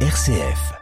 RCF.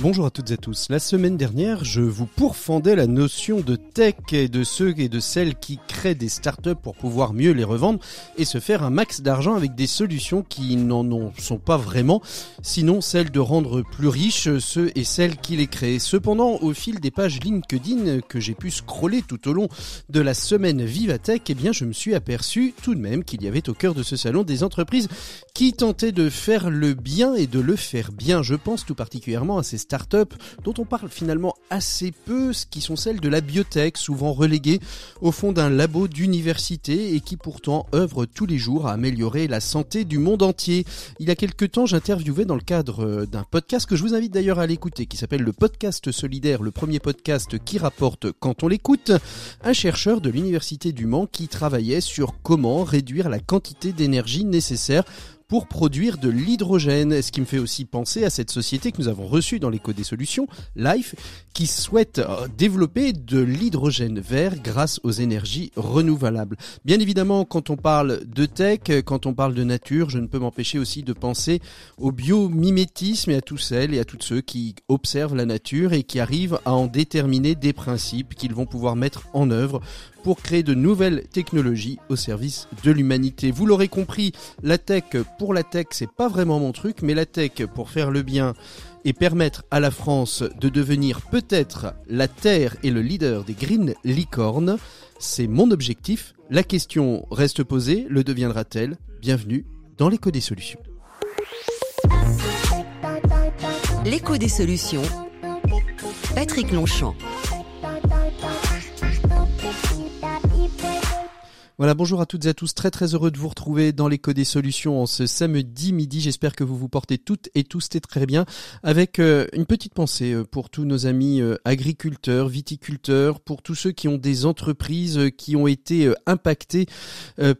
Bonjour à toutes et à tous. La semaine dernière, je vous pourfendais la notion de tech et de ceux et de celles qui créent des startups pour pouvoir mieux les revendre et se faire un max d'argent avec des solutions qui n'en sont pas vraiment, sinon celles de rendre plus riches ceux et celles qui les créent. Cependant, au fil des pages LinkedIn que j'ai pu scroller tout au long de la semaine Vivatech, eh bien, je me suis aperçu tout de même qu'il y avait au cœur de ce salon des entreprises qui tentaient de faire le bien et de le faire bien. Je pense tout particulièrement à ces startups dont on parle finalement assez peu, qui sont celles de la biotech, souvent reléguées au fond d'un labo d'université et qui pourtant œuvrent tous les jours à améliorer la santé du monde entier. Il y a quelques temps, j'interviewais dans le cadre d'un podcast que je vous invite d'ailleurs à l'écouter, qui s'appelle le podcast solidaire, le premier podcast qui rapporte quand on l'écoute, un chercheur de l'université du Mans qui travaillait sur comment réduire la quantité d'énergie nécessaire pour produire de l'hydrogène. Ce qui me fait aussi penser à cette société que nous avons reçue dans l'éco des solutions, Life, qui souhaite euh, développer de l'hydrogène vert grâce aux énergies renouvelables. Bien évidemment, quand on parle de tech, quand on parle de nature, je ne peux m'empêcher aussi de penser au biomimétisme et à tous celles et à toutes ceux qui observent la nature et qui arrivent à en déterminer des principes qu'ils vont pouvoir mettre en œuvre pour créer de nouvelles technologies au service de l'humanité. Vous l'aurez compris, la tech pour la tech, c'est pas vraiment mon truc, mais la tech pour faire le bien et permettre à la France de devenir peut-être la terre et le leader des green licornes, c'est mon objectif. La question reste posée, le deviendra-t-elle? Bienvenue dans l'écho des solutions. L'écho des solutions. Patrick Longchamp. Voilà, bonjour à toutes et à tous. Très très heureux de vous retrouver dans l'écho des solutions en ce samedi midi. J'espère que vous vous portez toutes et tous très bien. Avec euh, une petite pensée euh, pour tous nos amis euh, agriculteurs, viticulteurs, pour tous ceux qui ont des entreprises qui ont été impactées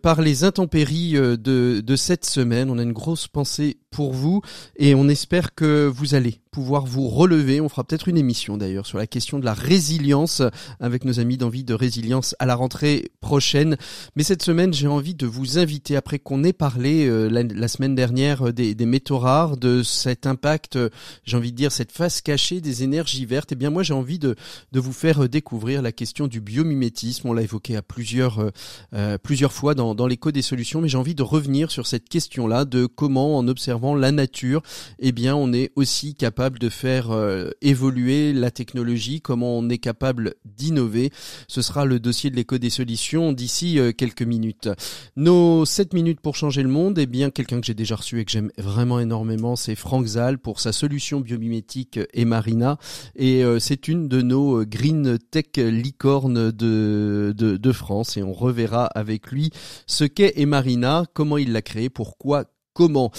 par les intempéries de cette semaine. On a une grosse pensée pour vous et on espère que vous allez pouvoir vous relever. On fera peut-être une émission d'ailleurs sur la question de la résilience avec nos amis d'envie de résilience à la rentrée prochaine. Mais cette semaine, j'ai envie de vous inviter, après qu'on ait parlé euh, la, semaine dernière euh, des, des, métaux rares, de cet impact, euh, j'ai envie de dire cette face cachée des énergies vertes, et eh bien moi j'ai envie de, de vous faire découvrir la question du biomimétisme. On l'a évoqué à plusieurs, plusieurs fois dans, dans l'écho des solutions, mais j'ai envie de revenir sur cette question-là de comment en observant la nature, eh bien on est aussi capable de faire euh, évoluer la technologie, comment on est capable d'innover. Ce sera le dossier de l'éco des solutions d'ici euh, quelques minutes. Nos 7 minutes pour changer le monde, eh bien quelqu'un que j'ai déjà reçu et que j'aime vraiment énormément, c'est Franck Zal pour sa solution biomimétique Emarina et euh, c'est une de nos green tech licornes de, de, de France et on reverra avec lui ce qu'est Emarina, comment il l'a créé, pourquoi, comment.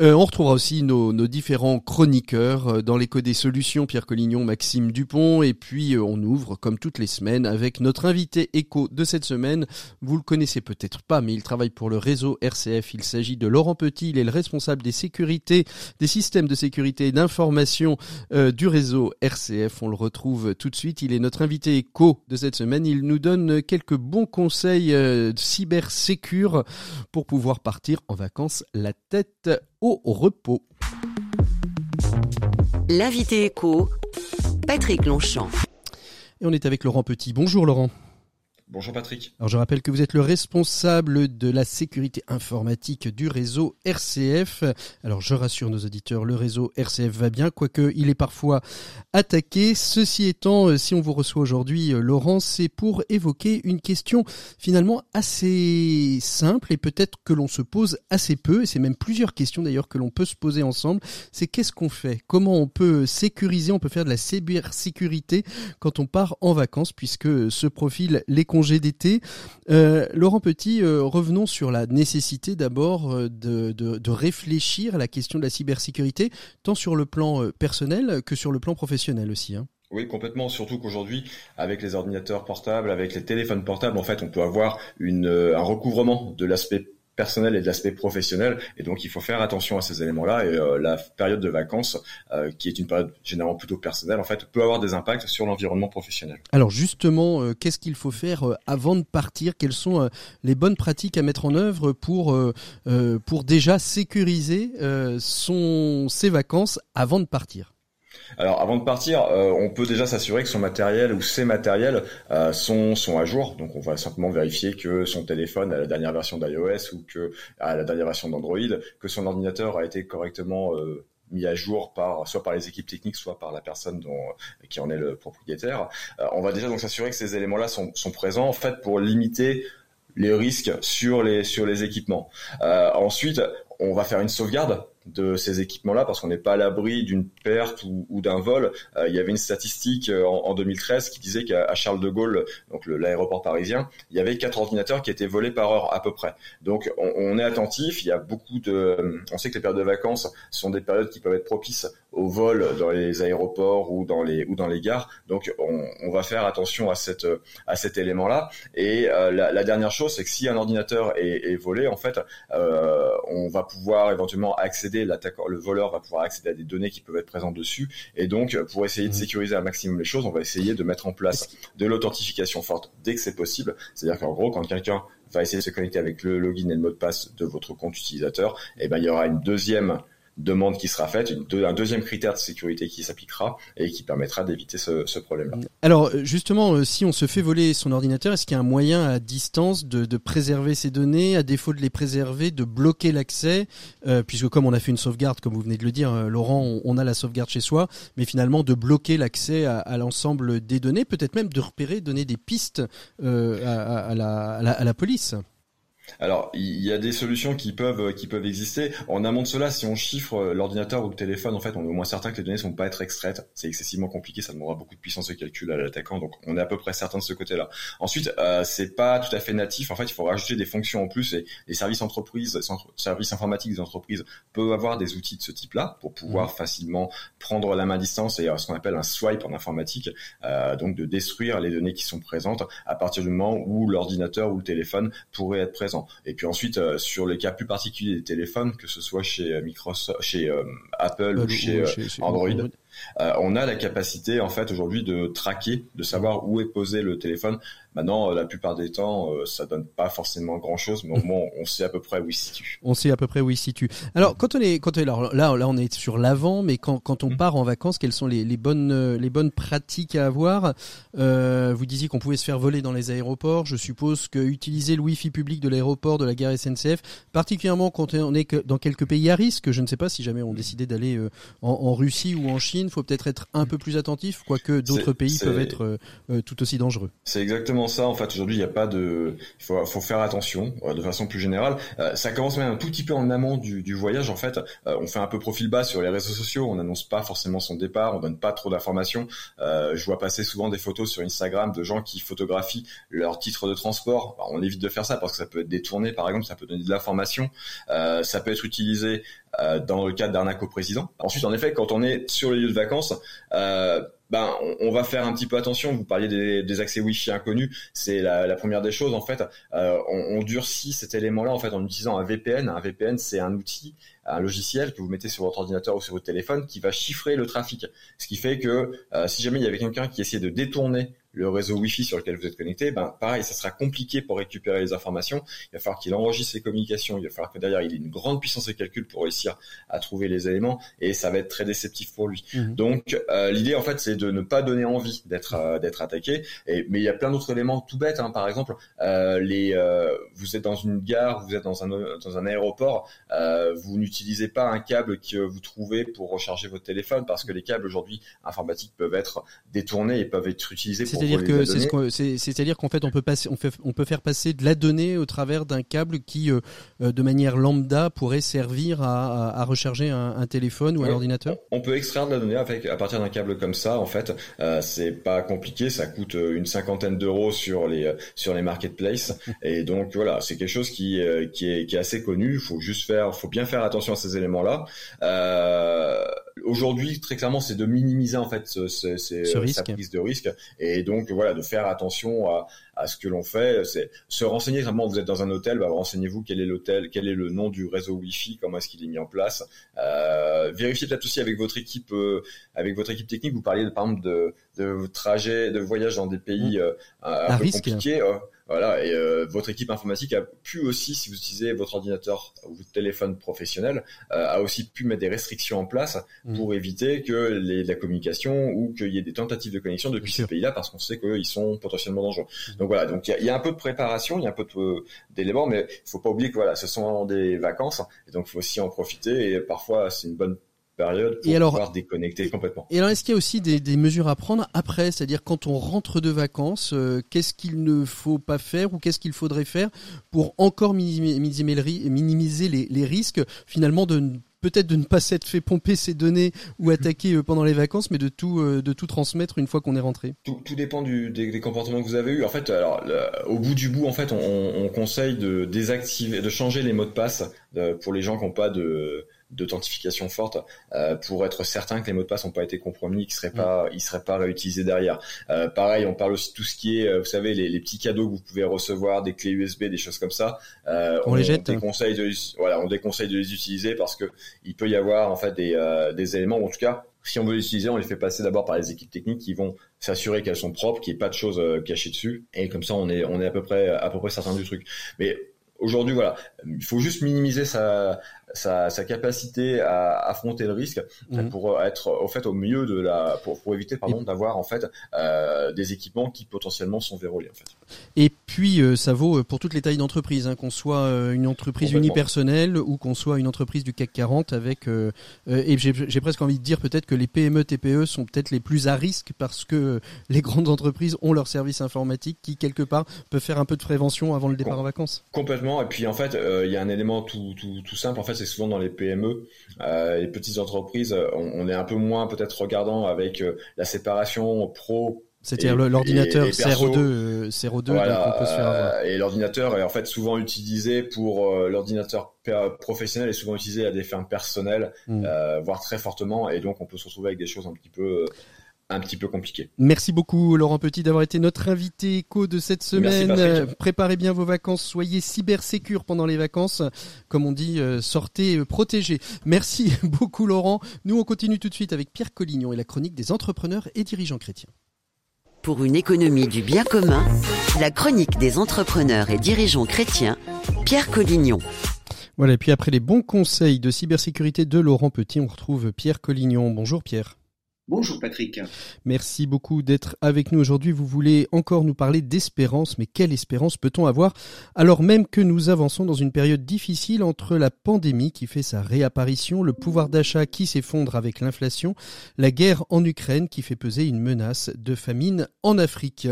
Euh, on retrouvera aussi nos, différents chroniqueurs euh, dans l'écho des solutions, Pierre Collignon, Maxime Dupont, et puis euh, on ouvre comme toutes les semaines avec notre invité écho de cette semaine. Vous le connaissez peut-être pas, mais il travaille pour le réseau RCF. Il s'agit de Laurent Petit, il est le responsable des sécurités, des systèmes de sécurité et d'information du réseau RCF. On le retrouve tout de suite. Il est notre invité écho de cette semaine. Il nous donne quelques bons conseils sécures pour pouvoir partir en vacances la tête au repos. L'invité écho, Patrick Longchamp. Et on est avec Laurent Petit. Bonjour Laurent. Bonjour Patrick. Alors je rappelle que vous êtes le responsable de la sécurité informatique du réseau RCF. Alors je rassure nos auditeurs, le réseau RCF va bien, quoique il est parfois attaqué. Ceci étant, euh, si on vous reçoit aujourd'hui, euh, Laurent, c'est pour évoquer une question finalement assez simple et peut-être que l'on se pose assez peu, et c'est même plusieurs questions d'ailleurs que l'on peut se poser ensemble. C'est qu'est-ce qu'on fait? Comment on peut sécuriser On peut faire de la cybersécurité quand on part en vacances, puisque ce profil les d'été. Euh, Laurent Petit, euh, revenons sur la nécessité d'abord euh, de, réfléchir à la question de la cybersécurité, tant sur le plan personnel que sur le plan professionnel aussi. Hein. Oui, complètement. Surtout qu'aujourd'hui, avec les ordinateurs portables, avec les téléphones portables, en fait, on peut avoir un recouvrement de l'aspect personnel et de l'aspect professionnel. Et donc, il faut faire attention à ces éléments-là. Et la période de vacances, qui est une période généralement plutôt personnelle, en fait, peut avoir des impacts sur l'environnement professionnel. Alors justement, qu'est-ce qu'il faut faire avant de partir? Quelles sont les bonnes pratiques à mettre en œuvre pour déjà sécuriser ses vacances avant de partir? Alors avant de partir, euh, on peut déjà s'assurer que son matériel ou ses matériels euh, sont, sont à jour. Donc on va simplement vérifier que son téléphone a la dernière version d'iOS ou que a la dernière version d'Android, que son ordinateur a été correctement euh, mis à jour par soit par les équipes techniques, soit par la personne dont, qui en est le propriétaire. on va déjà donc s'assurer que ces éléments-là sont, sont présents en fait pour limiter les risques sur les sur les équipements. ensuite, on va faire une sauvegarde de ces équipements-là parce qu'on n'est pas à l'abri d'une perte ou, d'un vol. Euh, il y avait une statistique euh, en, 2013 qui disait qu'à Charles de Gaulle, donc l'aéroport parisien, il y avait quatre ordinateurs qui étaient volés par heure à peu près. Donc on, est attentif. Il y a beaucoup de, on sait que les périodes de vacances sont des périodes qui peuvent être propices au vol dans les aéroports ou dans les ou dans les gares. Donc on, va faire attention à cette à cet élément-là. Et euh, la, dernière chose, c'est que si un ordinateur est, est volé, en fait, on va pouvoir éventuellement accéder le voleur va pouvoir accéder à des données qui peuvent être présentes dessus. Et donc, pour essayer de mmh. sécuriser un maximum les choses, on va essayer de mettre en place de l'authentification forte dès que c'est possible. C'est-à-dire qu'en gros, quand quelqu'un va essayer de se connecter avec le login et le mot de passe de votre compte utilisateur, et eh ben, il y aura une deuxième demande qui sera faite, un deuxième critère de sécurité qui s'appliquera et qui permettra d'éviter ce, problème-là. Alors euh, justement, euh, si on se fait voler son ordinateur, est-ce qu'il y a un moyen à distance de, préserver ces données, à défaut de les préserver, de bloquer l'accès, euh, puisque comme on a fait une sauvegarde, comme vous venez de le dire, Laurent, on, a la sauvegarde chez soi, mais finalement de bloquer l'accès à, l'ensemble des données, peut-être même de repérer, donner des pistes à, la police? Alors, il y a des solutions qui peuvent qui peuvent exister. En amont de cela, si on chiffre euh, l'ordinateur ou le téléphone, en fait, on est au moins certain que les données ne sont pas être extraites. C'est excessivement compliqué, ça demandera beaucoup de puissance de calcul à l'attaquant, donc on est à peu près certain de ce côté-là. Ensuite, euh, c'est pas tout à fait natif. En fait, il faut rajouter des fonctions en plus et les services entreprises, services informatiques des entreprises peuvent avoir des outils de ce type-là pour pouvoir mmh. facilement prendre la main à distance et ce qu'on appelle un swipe en informatique, euh, donc de détruire les données qui sont présentes à partir du moment où l'ordinateur ou le téléphone pourrait être présent. Et puis ensuite, euh, sur les cas plus particuliers des téléphones, que ce soit chez euh, Microsoft, chez euh, Apple ou chez, Android, on a la capacité en fait aujourd'hui de traquer, de savoir où est posé le téléphone Maintenant, euh, la plupart des temps, euh, ça donne pas forcément grand chose, mais au moins on sait à peu près où il se situe. On sait à peu près où il se situe. Alors, quand on est, quand on est, là, là, on est sur l'avant, mais quand, quand on mm. part en vacances, quelles sont les, les bonnes, euh, les bonnes pratiques à avoir? Euh, Vous disiez qu'on pouvait se faire voler dans les aéroports. Je suppose que utiliser le Wi-Fi public de l'aéroport, de la gare SNCF, particulièrement quand on est dans quelques pays à risque. Je ne sais pas si jamais on décidait d'aller en, en, Russie ou en Chine, faut peut-être être un peu plus attentif, quoique d'autres pays peuvent être tout aussi dangereux. C'est exactement ça. En fait, aujourd'hui, il n'y a pas de. Il faut, faire attention euh, de façon plus générale. Euh, ça commence même un tout petit peu en amont du, voyage. En fait, euh, on fait un peu profil bas sur les réseaux sociaux. On n'annonce pas forcément son départ. On donne pas trop d'informations. je vois passer souvent des photos sur Instagram de gens qui photographient leur titre de transport. on évite de faire ça parce que ça peut être détourné, par exemple. Ça peut donner de l'information. ça peut être utilisé dans le cadre d'arnaque au président. Ensuite, en effet, quand on est sur les lieux de vacances. Euh, ben on, va faire un petit peu attention. Vous parliez des, accès Wi-Fi inconnus, c'est la, la, première des choses en fait. Euh, on, on, durcit cet élément-là en fait en utilisant un VPN. Un VPN, c'est un outil, un logiciel que vous mettez sur votre ordinateur ou sur votre téléphone qui va chiffrer le trafic. Ce qui fait que euh, si jamais il y avait quelqu'un qui essayait de détourner le réseau Wi-Fi sur lequel vous êtes connecté, ben pareil, ça sera compliqué pour récupérer les informations. Il va falloir qu'il enregistre ses communications, il va falloir que derrière il ait une grande puissance de calcul pour réussir à trouver les éléments, et ça va être très déceptif pour lui. Mhm. Donc euh, l'idée en fait c'est de ne pas donner envie d'être euh, d'être attaqué. Et, mais il y a plein d'autres éléments tout bêtes. Hein. Par exemple, euh, les euh, vous êtes dans une gare, vous êtes dans un dans un aéroport, vous n'utilisez pas un câble que vous trouvez pour recharger votre téléphone parce que les câbles aujourd'hui informatiques peuvent être détournés et peuvent être utilisés pour c'est-à-dire que c'est ce qu'en fait on peut passer, on, fait, on peut faire passer de la donnée au travers d'un câble qui, euh, euh, de manière lambda, pourrait servir à, à, recharger un, un, téléphone ou un ordinateur. On peut extraire de la donnée avec à partir d'un câble comme ça. En fait, euh, c'est pas compliqué, ça coûte une cinquantaine d'euros sur les sur les marketplaces. Et donc voilà, c'est quelque chose qui qui est qui est assez connu. Il faut juste faire, faut bien faire attention à ces éléments-là. Euh, Aujourd'hui, très clairement, c'est de minimiser en fait ce, ce, ce, sa prise de risque et donc voilà de faire attention à, à ce que l'on fait. C'est se renseigner vraiment. Vous êtes dans un hôtel, bah, renseignez-vous quel est l'hôtel, quel est le nom du réseau Wi-Fi, comment est-ce qu'il est mis en place. Euh, vérifiez peut-être aussi avec votre équipe, euh, avec votre équipe technique. Vous parliez par exemple de, de trajets, de voyages dans des pays mmh. euh, un peu compliqués. Voilà, et euh, votre équipe informatique a pu aussi, si vous utilisez votre ordinateur ou votre téléphone professionnel, euh, a aussi pu mettre des restrictions en place mmh. pour éviter que les, la communication ou qu'il y ait des tentatives de connexion depuis ces pays-là, parce qu'on sait qu'ils sont potentiellement dangereux. Mmh. Donc voilà, donc il y, a un peu de préparation, il y a un peu d'éléments, mais il faut pas oublier que voilà, ce sont des vacances, et donc il faut aussi en profiter. Et parfois, c'est une bonne période pour pouvoir déconnecter complètement. Et alors, est-ce qu'il y a aussi des, des, mesures à prendre après, c'est-à-dire quand on rentre de vacances, euh, qu'est-ce qu'il ne faut pas faire ou qu'est-ce qu'il faudrait faire pour encore minimiser, minimiser les, les, risques finalement de peut-être de ne pas s'être fait pomper ses données ou attaquer euh, pendant les vacances, mais de tout euh, de tout transmettre une fois qu'on est rentré? Tout, tout dépend du, des, des, comportements que vous avez eu. En fait, alors au bout du bout, en fait, on, on, conseille de désactiver, de changer les mots de passe pour les gens qui n'ont pas de d'authentification forte euh, pour être certain que les mots de passe n'ont pas été compromis, qu'ils seraient pas, ils seraient pas réutilisés derrière. Euh, pareil, on parle aussi de tout ce qui est, euh, vous savez, les, les, petits cadeaux que vous pouvez recevoir, des clés USB, des choses comme ça. Euh, on, les jette. On déconseille de, voilà, on déconseille de les utiliser parce que il peut y avoir en fait des, euh, des éléments, en tout cas, si on veut les utiliser, on les fait passer d'abord par les équipes techniques qui vont s'assurer qu'elles sont propres, qu'il n'y ait pas de choses cachées dessus, et comme ça, on est, on est à peu près, à peu près certain du truc. Mais aujourd'hui, voilà, il faut juste minimiser sa, sa, sa, capacité à affronter le risque mhm. pour être au fait au milieu de la pour, pour éviter pardon d'avoir en fait euh, des équipements qui potentiellement sont verrouillés en fait. Et puis euh, ça vaut euh, pour toutes les tailles d'entreprise, hein, qu'on soit euh, une entreprise unipersonnelle ou qu'on soit une entreprise du CAC 40 avec euh, et j'ai presque envie de dire peut-être que les PME TPE sont peut-être les plus à risque parce que les grandes entreprises ont leurs services informatiques qui quelque part peuvent faire un peu de prévention avant le départ en vacances. Complètement et puis en fait il y a un élément tout, tout, tout simple en fait c'est souvent dans les PME, euh, les petites entreprises, on, est un peu moins peut-être regardant avec euh, la séparation pro c'est-à-dire l'ordinateur CRO2, CRO2 voilà, peut se faire avoir. Et l'ordinateur est en fait souvent utilisé pour euh, l'ordinateur professionnel est souvent utilisé à des fins personnelles, hmm. voire très fortement, et donc on peut se retrouver avec des choses un petit peu un petit peu compliqué. Merci beaucoup Laurent Petit d'avoir été notre invité éco de cette semaine. Préparez bien vos vacances, soyez cybersécures pendant les vacances. Comme on dit, euh, sortez euh, protégés. Merci beaucoup Laurent. Nous on continue tout de suite avec Pierre Collignon et la chronique des entrepreneurs et dirigeants chrétiens. Pour une économie du bien commun, la chronique des entrepreneurs et dirigeants chrétiens, Pierre Collignon. Voilà, et puis après les bons conseils de cybersécurité de Laurent Petit, on retrouve Pierre Collignon. Bonjour Pierre. Bonjour Patrick. Merci beaucoup d'être avec nous aujourd'hui. Vous voulez encore nous parler d'espérance, mais quelle espérance peut-on avoir alors même que nous avançons dans une période difficile entre la pandémie qui fait sa réapparition, le pouvoir d'achat qui s'effondre avec l'inflation, la guerre en Ukraine qui fait peser une menace de famine en Afrique?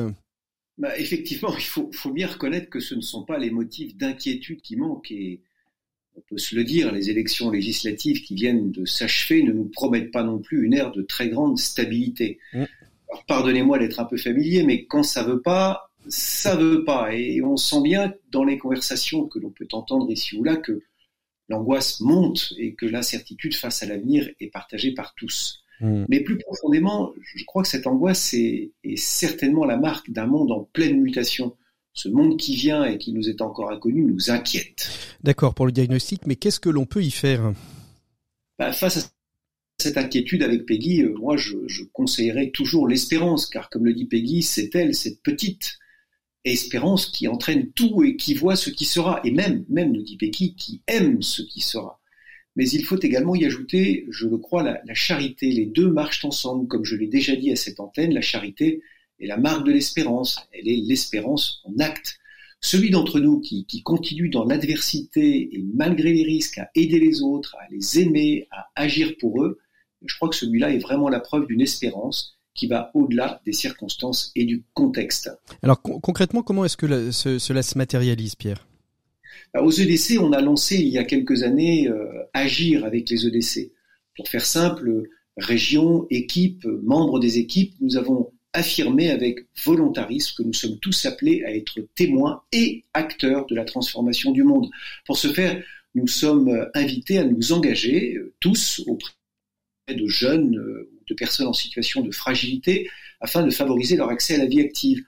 Bah, Effectivement, il faut, faut bien reconnaître que ce ne sont pas les motifs d'inquiétude qui manquent et on peut se le dire, les élections législatives qui viennent de s'achever ne nous promettent pas non plus une ère de très grande stabilité. Mm. Alors pardonnez-moi d'être un peu familier, mais quand ça veut pas, ça veut pas. Et on sent bien dans les conversations que l'on peut entendre ici ou là que l'angoisse monte et que l'incertitude face à l'avenir est partagée par tous. Mm. Mais plus profondément, je crois que cette angoisse est certainement la marque d'un monde en pleine mutation ce monde qui vient et qui nous est encore inconnu nous inquiète. D'accord pour le diagnostic, mais qu'est-ce que l'on peut y faire? Bah, Face à cette inquiétude avec Peggy, euh, moi je, je conseillerais toujours l'espérance, car comme le dit Peggy, c'est elle, cette petite espérance qui entraîne tout et qui voit ce qui sera, et même, même nous dit Peggy, qui aime ce qui sera. Mais il faut également y ajouter, je le crois, la, la charité. Les deux marchent ensemble, comme je l'ai déjà dit à cette antenne, la charité est la marque de l'espérance. Elle est l'espérance en acte. Celui d'entre nous qui, qui, continue dans l'adversité et malgré les risques à aider les autres, à les aimer, à agir pour eux, je crois que celui-là est vraiment la preuve d'une espérance qui va au-delà des circonstances et du contexte. Alors concrètement, comment est-ce que cela se matérialise, Pierre? Bah, Aux EDC, on a lancé il y a quelques années euh, Agir avec les EDC. Pour faire simple, région, équipe, membres des équipes, nous avons affirmer avec volontarisme que nous sommes tous appelés à être témoins et acteurs de la transformation du monde. Pour ce faire, nous sommes invités à nous engager euh, tous auprès de jeunes euh, ou de personnes en situation de fragilité afin de favoriser leur accès à la vie active.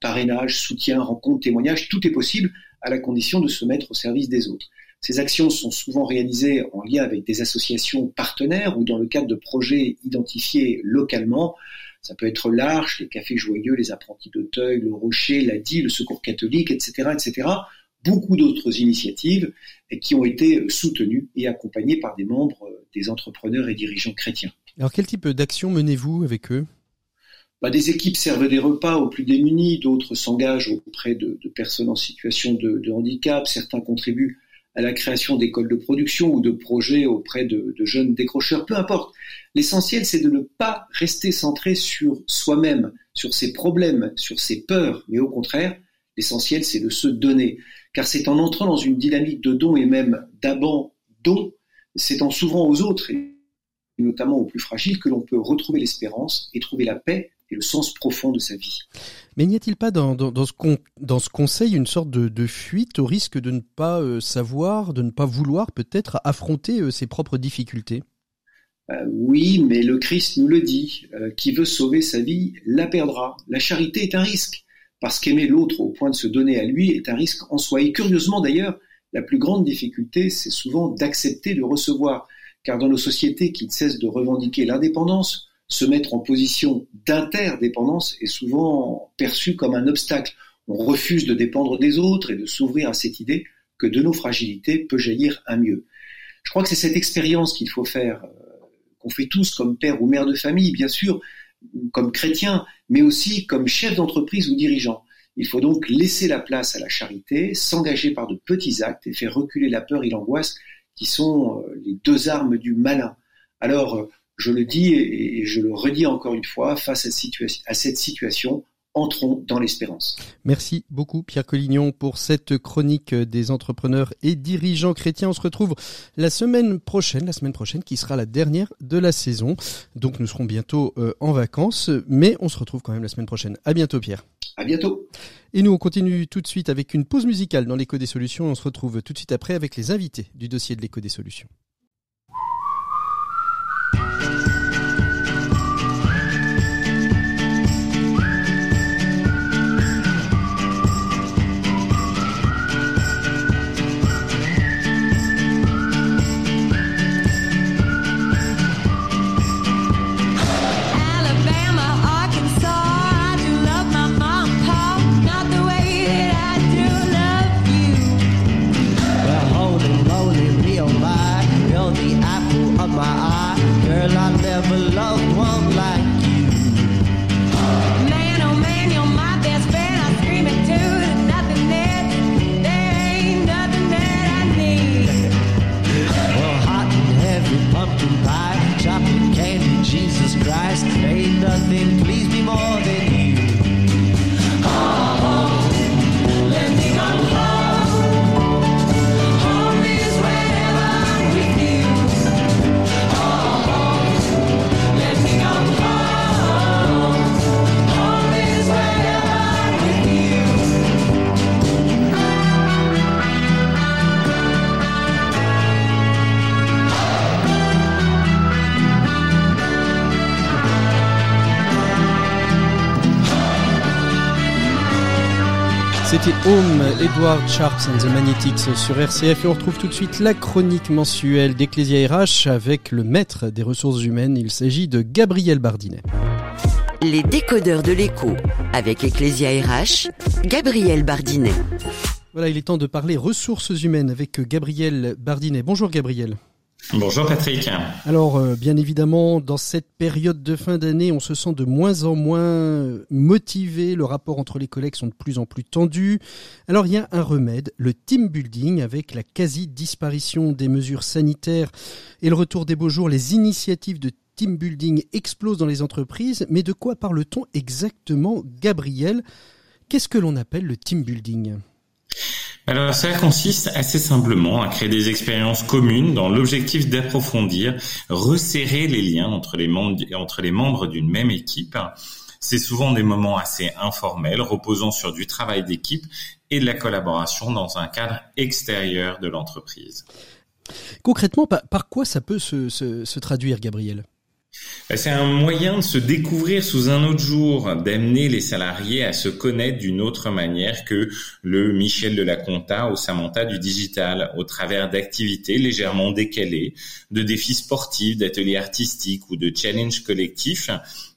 parrainage, soutien, rencontre, témoignage, tout est possible à la condition de se mettre au service des autres. Ces actions sont souvent réalisées en lien avec des associations partenaires ou dans le cadre de projets identifiés localement. Ça peut être l'Arche, les Cafés Joyeux, les Apprentis d'Auteuil, le Rocher, la DI, le Secours catholique, etc., etc. Beaucoup d'autres initiatives qui ont été soutenues et accompagnées par des membres des entrepreneurs et dirigeants chrétiens. Alors quel type d'action menez-vous avec eux? Bah, des équipes servent des repas aux plus démunis, d'autres s'engagent auprès de, personnes en situation de, de, handicap, certains contribuent à la création d'écoles de production ou de projets auprès de, jeunes décrocheurs, peu importe. L'essentiel, c'est de ne pas rester centré sur soi-même, sur ses problèmes, sur ses peurs, mais au contraire, l'essentiel, c'est de se donner. Car c'est en entrant dans une dynamique de don et même d'abandon, c'est en s'ouvrant aux autres, et notamment aux plus fragiles, que l'on peut retrouver l'espérance et trouver la paix et le sens profond de sa vie. Mais n'y a-t-il pas dans, dans, ce dans, ce conseil une sorte de, de, fuite au risque de ne pas euh, savoir, de ne pas vouloir peut-être affronter euh, ses propres difficultés? Euh, Oui, mais le Christ nous le dit, qui veut sauver sa vie la perdra. La charité est un risque, parce qu'aimer l'autre au point de se donner à lui est un risque en soi. Et curieusement d'ailleurs, la plus grande difficulté, c'est souvent d'accepter de recevoir, car dans nos sociétés qui ne cessent de revendiquer l'indépendance, se mettre en position d'interdépendance est souvent perçu comme un obstacle. On refuse de dépendre des autres et de s'ouvrir à cette idée que de nos fragilités peut jaillir un mieux. Je crois que c'est cette expérience qu'il faut faire, euh, qu'on fait tous comme père ou mère de famille, bien sûr, comme chrétien, mais aussi comme chef d'entreprise ou dirigeant. Il faut donc laisser la place à la charité, s'engager par de petits actes et faire reculer la peur et l'angoisse qui sont euh, les deux armes du malin. Alors, euh, je le dis et je le redis encore une fois, face à cette situation, entrons dans l'espérance. Merci beaucoup Pierre Collignon pour cette chronique des entrepreneurs et dirigeants chrétiens. On se retrouve la semaine prochaine, la semaine prochaine qui sera la dernière de la saison. Donc nous serons bientôt euh, en vacances, mais on se retrouve quand même la semaine prochaine. À bientôt Pierre. À bientôt. Et nous on continue tout de suite avec une pause musicale dans l'écho des solutions. On se retrouve tout de suite après avec les invités du dossier de l'écho des solutions. girl I never C'était Home, Edward Sharps and the Magnetics sur RCF et on retrouve tout de suite la chronique mensuelle d'Ecclesia RH avec le maître des ressources humaines. Il s'agit de Gabriel Bardinet. Les décodeurs de l'écho avec Ecclesia RH, Gabriel Bardinet. Voilà, il est temps de parler ressources humaines avec Gabriel Bardinet. Bonjour Gabriel. Bonjour Patrick. Alors euh, bien évidemment, dans cette période de fin d'année, on se sent de moins en moins motivé, le rapport entre les collègues sont de plus en plus tendus. Alors il y a un remède, le team building avec la quasi-disparition des mesures sanitaires et le retour des beaux jours, les initiatives de team building explosent dans les entreprises, mais de quoi parle-t-on exactement Gabriel? Qu'est-ce que l'on appelle le team building? Alors ça consiste assez simplement à créer des expériences communes dans l'objectif d'approfondir, resserrer les liens entre les membres, d'une même équipe. C'est souvent des moments assez informels, reposant sur du travail d'équipe et de la collaboration dans un cadre extérieur de l'entreprise. Concrètement, par, quoi ça peut se, traduire, Gabriel? C'est un moyen de se découvrir sous un autre jour, d'amener les salariés à se connaître d'une autre manière que le Michel de la compta ou Samantha du digital, au travers d'activités légèrement décalées, de défis sportifs, d'ateliers artistiques ou de challenges collectifs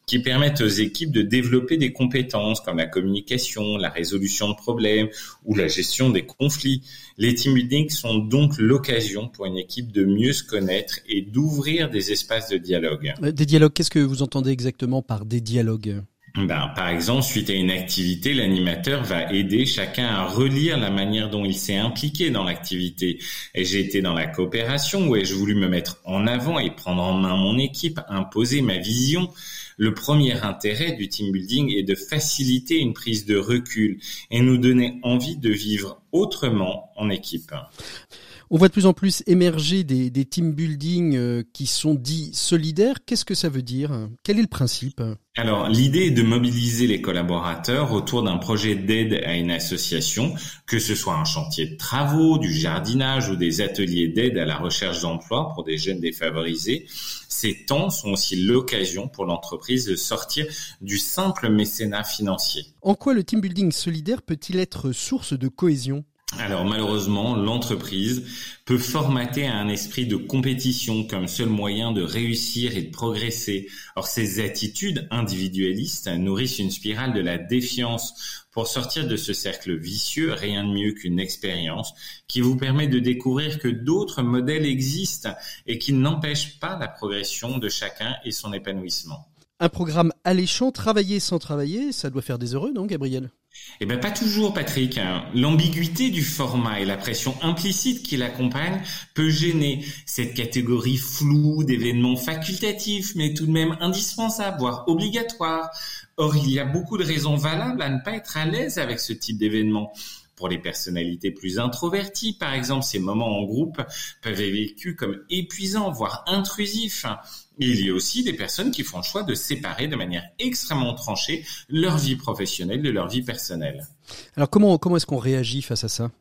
qui permettent aux équipes de développer des compétences comme la communication, la résolution de problèmes ou la gestion des conflits. Les team building sont donc l'occasion pour une équipe de mieux se connaître et d'ouvrir des espaces de dialogue. Euh, des dialogues, qu'est-ce que vous entendez exactement par des dialogues? Ben, par exemple, suite à une activité, l'animateur va aider chacun à relire la manière dont il s'est impliqué dans l'activité. J'ai été dans la coopération où ai-je voulu me mettre en avant et prendre en main mon équipe, imposer ma vision? Le premier intérêt du team building est de faciliter une prise de recul et nous donner envie de vivre autrement en équipe. On voit de plus en plus émerger des, team building euh, qui sont dits solidaires. Qu'est-ce que ça veut dire? Quel est le principe? Alors, l'idée est de mobiliser les collaborateurs autour d'un projet d'aide à une association, que ce soit un chantier de travaux, du jardinage ou des ateliers d'aide à la recherche d'emploi pour des jeunes défavorisés. Ces temps sont aussi l'occasion pour l'entreprise de sortir du simple mécénat financier. En quoi le team building solidaire peut-il être source de cohésion? Alors malheureusement, l'entreprise peut formater un esprit de compétition comme seul moyen de réussir et de progresser. Or, ces attitudes individualistes nourrissent une spirale de la défiance. Pour sortir de ce cercle vicieux, rien de mieux qu'une expérience qui vous permet de découvrir que d'autres modèles existent et qui n'empêchent pas la progression de chacun et son épanouissement. Un programme alléchant, travailler sans travailler, ça doit faire des heureux, non, Gabriel? Eh bien, pas toujours, Patrick. L'ambiguïté du format et la pression implicite qui l'accompagne peut gêner cette catégorie floue d'événements facultatifs, mais tout de même indispensables, voire obligatoires. Or, il y a beaucoup de raisons valables à ne pas être à l'aise avec ce type d'événement. Pour les personnalités plus introverties, par exemple, ces moments en groupe peuvent être vécus comme épuisants, voire intrusifs. Il y a aussi des personnes qui font le choix de séparer de manière extrêmement tranchée leur vie professionnelle de leur vie personnelle. Alors comment, comment est-ce qu'on réagit face à ça?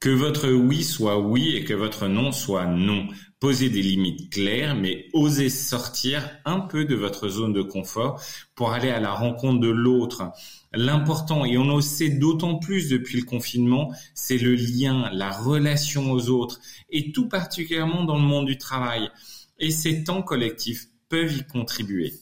Que votre oui soit oui et que votre non soit non. Posez des limites claires, mais osez sortir un peu de votre zone de confort pour aller à la rencontre de l'autre. L'important, et on le sait d'autant plus depuis le confinement, c'est le lien, la relation aux autres, et tout particulièrement dans le monde du travail. Et ces temps collectifs peuvent y contribuer.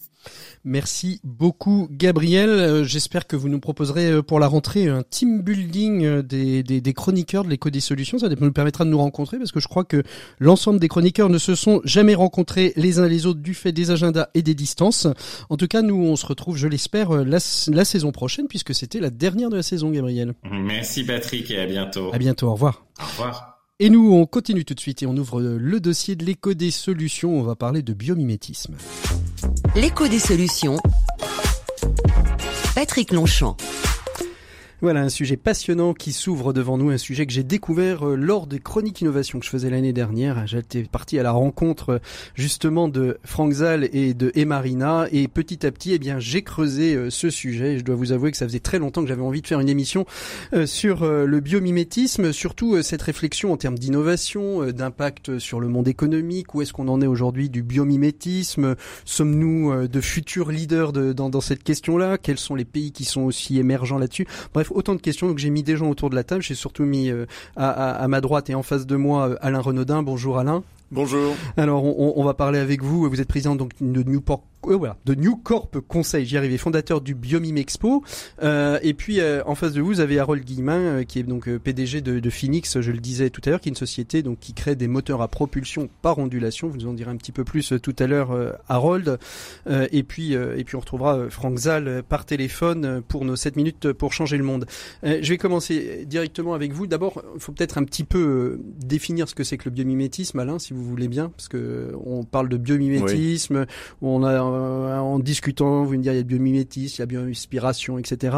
Merci beaucoup Gabriel. Euh, j'espère que vous nous proposerez euh, pour la rentrée un team building euh, des, des, chroniqueurs de l'éco des solutions. Ça nous permettra de nous rencontrer parce que je crois que l'ensemble des chroniqueurs ne se sont jamais rencontrés les uns les autres du fait des agendas et des distances. En tout cas, nous on se retrouve, je l'espère, la, la saison prochaine puisque c'était la dernière de la saison, Gabriel. Merci Patrick et à bientôt. À bientôt, au revoir. Au revoir. Et nous, on continue tout de suite et on ouvre le dossier de l'éco des solutions. On va parler de biomimétisme. L'écho des solutions. Patrick Longchamp. Voilà un sujet passionnant qui s'ouvre devant nous, un sujet que j'ai découvert euh, lors des chroniques innovation que je faisais l'année dernière. J'étais parti à la rencontre euh, justement de Frank Zal et de Emarina et petit à petit, eh bien, j'ai creusé euh, ce sujet. Je dois vous avouer que ça faisait très longtemps que j'avais envie de faire une émission sur le biomimétisme, surtout cette réflexion en termes d'innovation, d'impact sur le monde économique. Où est-ce qu'on en est aujourd'hui du biomimétisme? Sommes-nous de futurs leaders de, dans, dans cette question-là? Quels sont les pays qui sont aussi émergents là-dessus? Bref, autant de questions. Donc j'ai mis des gens autour de la table. J'ai surtout mis euh, à, ma droite et en face de moi euh, Alain Renaudin. Bonjour Alain. Bonjour. Alors on, va parler avec vous. Vous êtes président donc de Newport euh, voilà, de New Corp Conseil, j'y arrivais, fondateur du Biomime Expo. Euh, et puis euh, en face de vous, vous avez Harold Guillemin, euh, qui est donc PDG de, de, Phoenix, je le disais tout à l'heure, qui est une société donc qui crée des moteurs à propulsion par ondulation. Vous nous en direz un petit peu plus tout à l'heure, Harold. et puis et puis on retrouvera Franck Zal par téléphone pour nos 7 minutes pour changer le monde. je vais commencer directement avec vous. D'abord, il faut peut-être un petit peu définir ce que c'est que le biomimétisme, Alain, si vous voulez bien, parce que on parle de biomimétisme, on a euh, en discutant, vous me dire il y a biomimétisme, il y a bioinspiration, etc.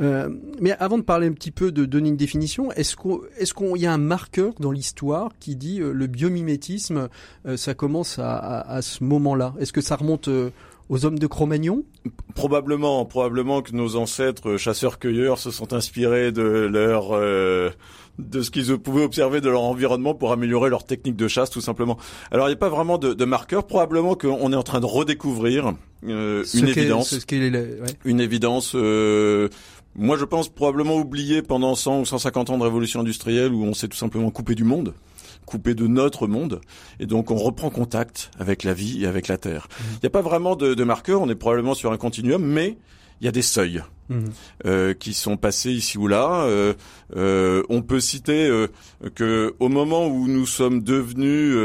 Euh, mais avant de parler un petit peu de donner une définition, est-ce qu'il y a un marqueur dans l'histoire qui dit euh, le biomimétisme, ça commence à, ce moment-là? Est-ce que ça remonte aux hommes de Cro-Magnon Probablement, probablement que nos ancêtres chasseurs-cueilleurs se sont inspirés de leur de ce qu'ils pouvaient observer de leur environnement pour améliorer leur technique de chasse, tout simplement. Alors, il n'y a pas vraiment de, de marqueur. Probablement qu'on est en train de redécouvrir euh, une, évidence, une évidence. Euh, moi, je pense probablement oublié pendant 100 ou 150 ans de révolution industrielle où on s'est tout simplement coupé du monde coupé de notre monde, et donc on reprend contact avec la vie et avec la Terre. Mmh. Il n'y a pas vraiment de, de marqueur, on est probablement sur un continuum, mais il y a des seuils. Mhm. Euh, qui sont passés ici ou là. Euh, euh, on peut citer que au moment où nous sommes devenus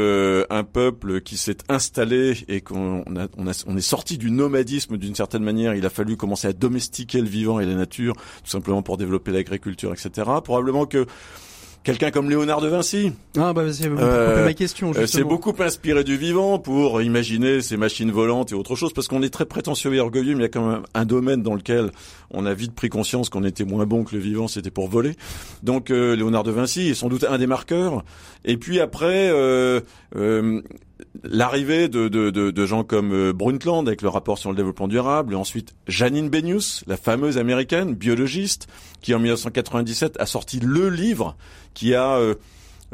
un peuple qui s'est installé et qu'on a, on, a, on est sorti du nomadisme d'une certaine manière, il a fallu commencer à domestiquer le vivant et la nature, tout simplement pour développer l'agriculture, etc. Probablement que quelqu'un comme Léonard de Vinci. Ah bah c'est euh, ma question. C'est beaucoup inspiré du vivant pour imaginer ces machines volantes et autre chose, parce qu'on est très prétentieux et orgueilleux, mais il y a quand même un domaine dans lequel on a vite pris conscience qu'on était moins bon que le vivant, c'était pour voler. Donc euh, Léonard de Vinci est sans doute un des marqueurs. Et puis après, euh, euh l'arrivée de, de, de, gens comme euh, Brundtland avec le rapport sur le développement durable, et ensuite Janine Benius, la fameuse américaine biologiste, qui en 1997 a sorti le livre qui a euh,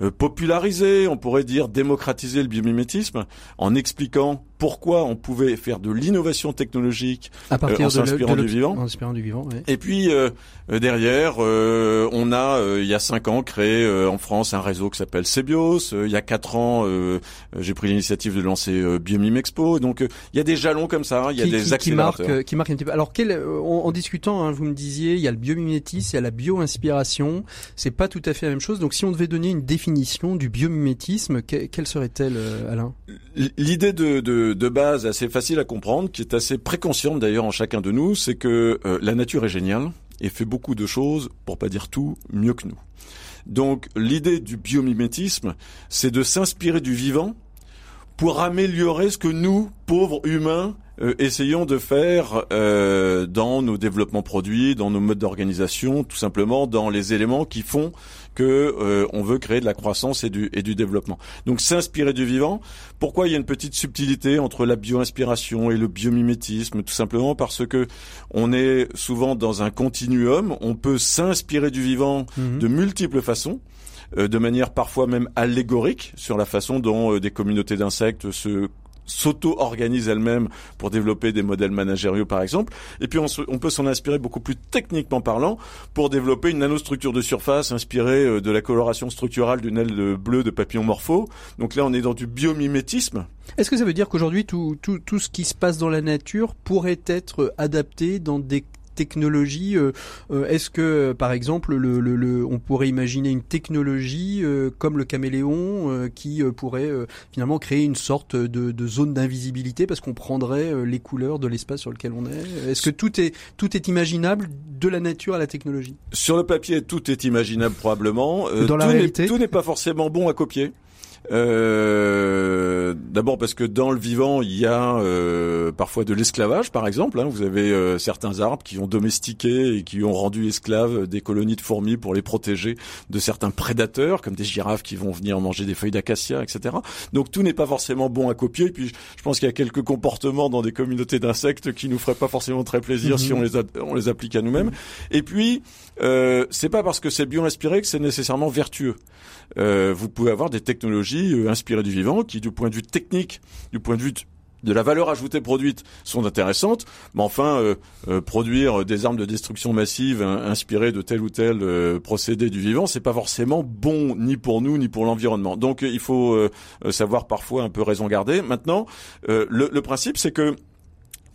euh, popularisé, on pourrait dire démocratisé le biomimétisme, en expliquant pourquoi on pouvait faire de l'innovation technologique à partir euh, en s'inspirant du vivant. du vivant Et puis euh, euh, derrière, on a il y a cinq ans créé en France un réseau qui s'appelle Cebios. il y a quatre ans, j'ai pris l'initiative de lancer Biomime Expo. Donc il y a des jalons comme ça, il y a des qui, accélérateurs. Qui marquent, qui marquent un petit peu. Alors quel, en, discutant, hein, vous me disiez, il y a le biomimétisme, il y a la bio-inspiration. C'est pas tout à fait la même chose. Donc si on devait donner une définition du biomimétisme, quelle serait-elle, Alain? L'idée de, de de, base assez facile à comprendre, qui est assez préconsciente d'ailleurs en chacun de nous, c'est que euh, la nature est géniale et fait beaucoup de choses, pour pas dire tout, mieux que nous. Donc l'idée du biomimétisme, c'est de s'inspirer du vivant pour améliorer ce que nous, pauvres humains, euh, essayons de faire euh, dans nos développements produits, dans nos modes d'organisation, tout simplement dans les éléments qui font que euh, on veut créer de la croissance et du, et du développement. Donc s'inspirer du vivant. Pourquoi il y a une petite subtilité entre la bio-inspiration et le biomimétisme Tout simplement parce que on est souvent dans un continuum. On peut s'inspirer du vivant mhm. de multiples façons de manière parfois même allégorique sur la façon dont des communautés d'insectes se s'auto-organise elle-même pour développer des modèles managériaux par exemple. Et puis on, peut s'en inspirer beaucoup plus techniquement parlant pour développer une nanostructure de surface inspirée euh, de la coloration structurale d'une aile bleue de papillon morpho. Donc là on est dans du biomimétisme. Est-ce que ça veut dire qu'aujourd'hui tout, tout, tout ce qui se passe dans la nature pourrait être adapté dans des technologie euh, euh, Est-ce que, par exemple, le, le, on pourrait imaginer une technologie euh, comme le caméléon qui pourrait finalement créer une sorte de, de zone d'invisibilité parce qu'on prendrait les couleurs de l'espace sur lequel on est? Est-ce que tout est tout est imaginable de la nature à la technologie? Sur le papier, tout est imaginable probablement. Dans la réalité, tout n'est pas forcément bon à copier. Euh, D'abord parce que dans le vivant, il y a euh, parfois de l'esclavage, par exemple. Hein. Vous avez euh, certains arbres qui ont domestiqué et qui ont rendu esclaves des colonies de fourmis pour les protéger de certains prédateurs, comme des girafes qui vont venir manger des feuilles d'acacia, etc. Donc tout n'est pas forcément bon à copier. Et puis je pense qu'il y a quelques comportements dans des communautés d'insectes qui nous feraient pas forcément très plaisir si mhm. on les, on les applique à nous-mêmes. Et puis euh, c'est pas parce que c'est bio-inspiré que c'est nécessairement vertueux. Euh, vous pouvez avoir des technologies euh, inspirées du vivant qui, du point de vue technique, du point de vue de la valeur ajoutée produite sont intéressantes, mais enfin euh, produire des armes de destruction massive inspirées de tel ou tel procédé du vivant, c'est pas forcément bon ni pour nous ni pour l'environnement. Donc il faut savoir parfois un peu raison garder. Maintenant, le, le principe c'est que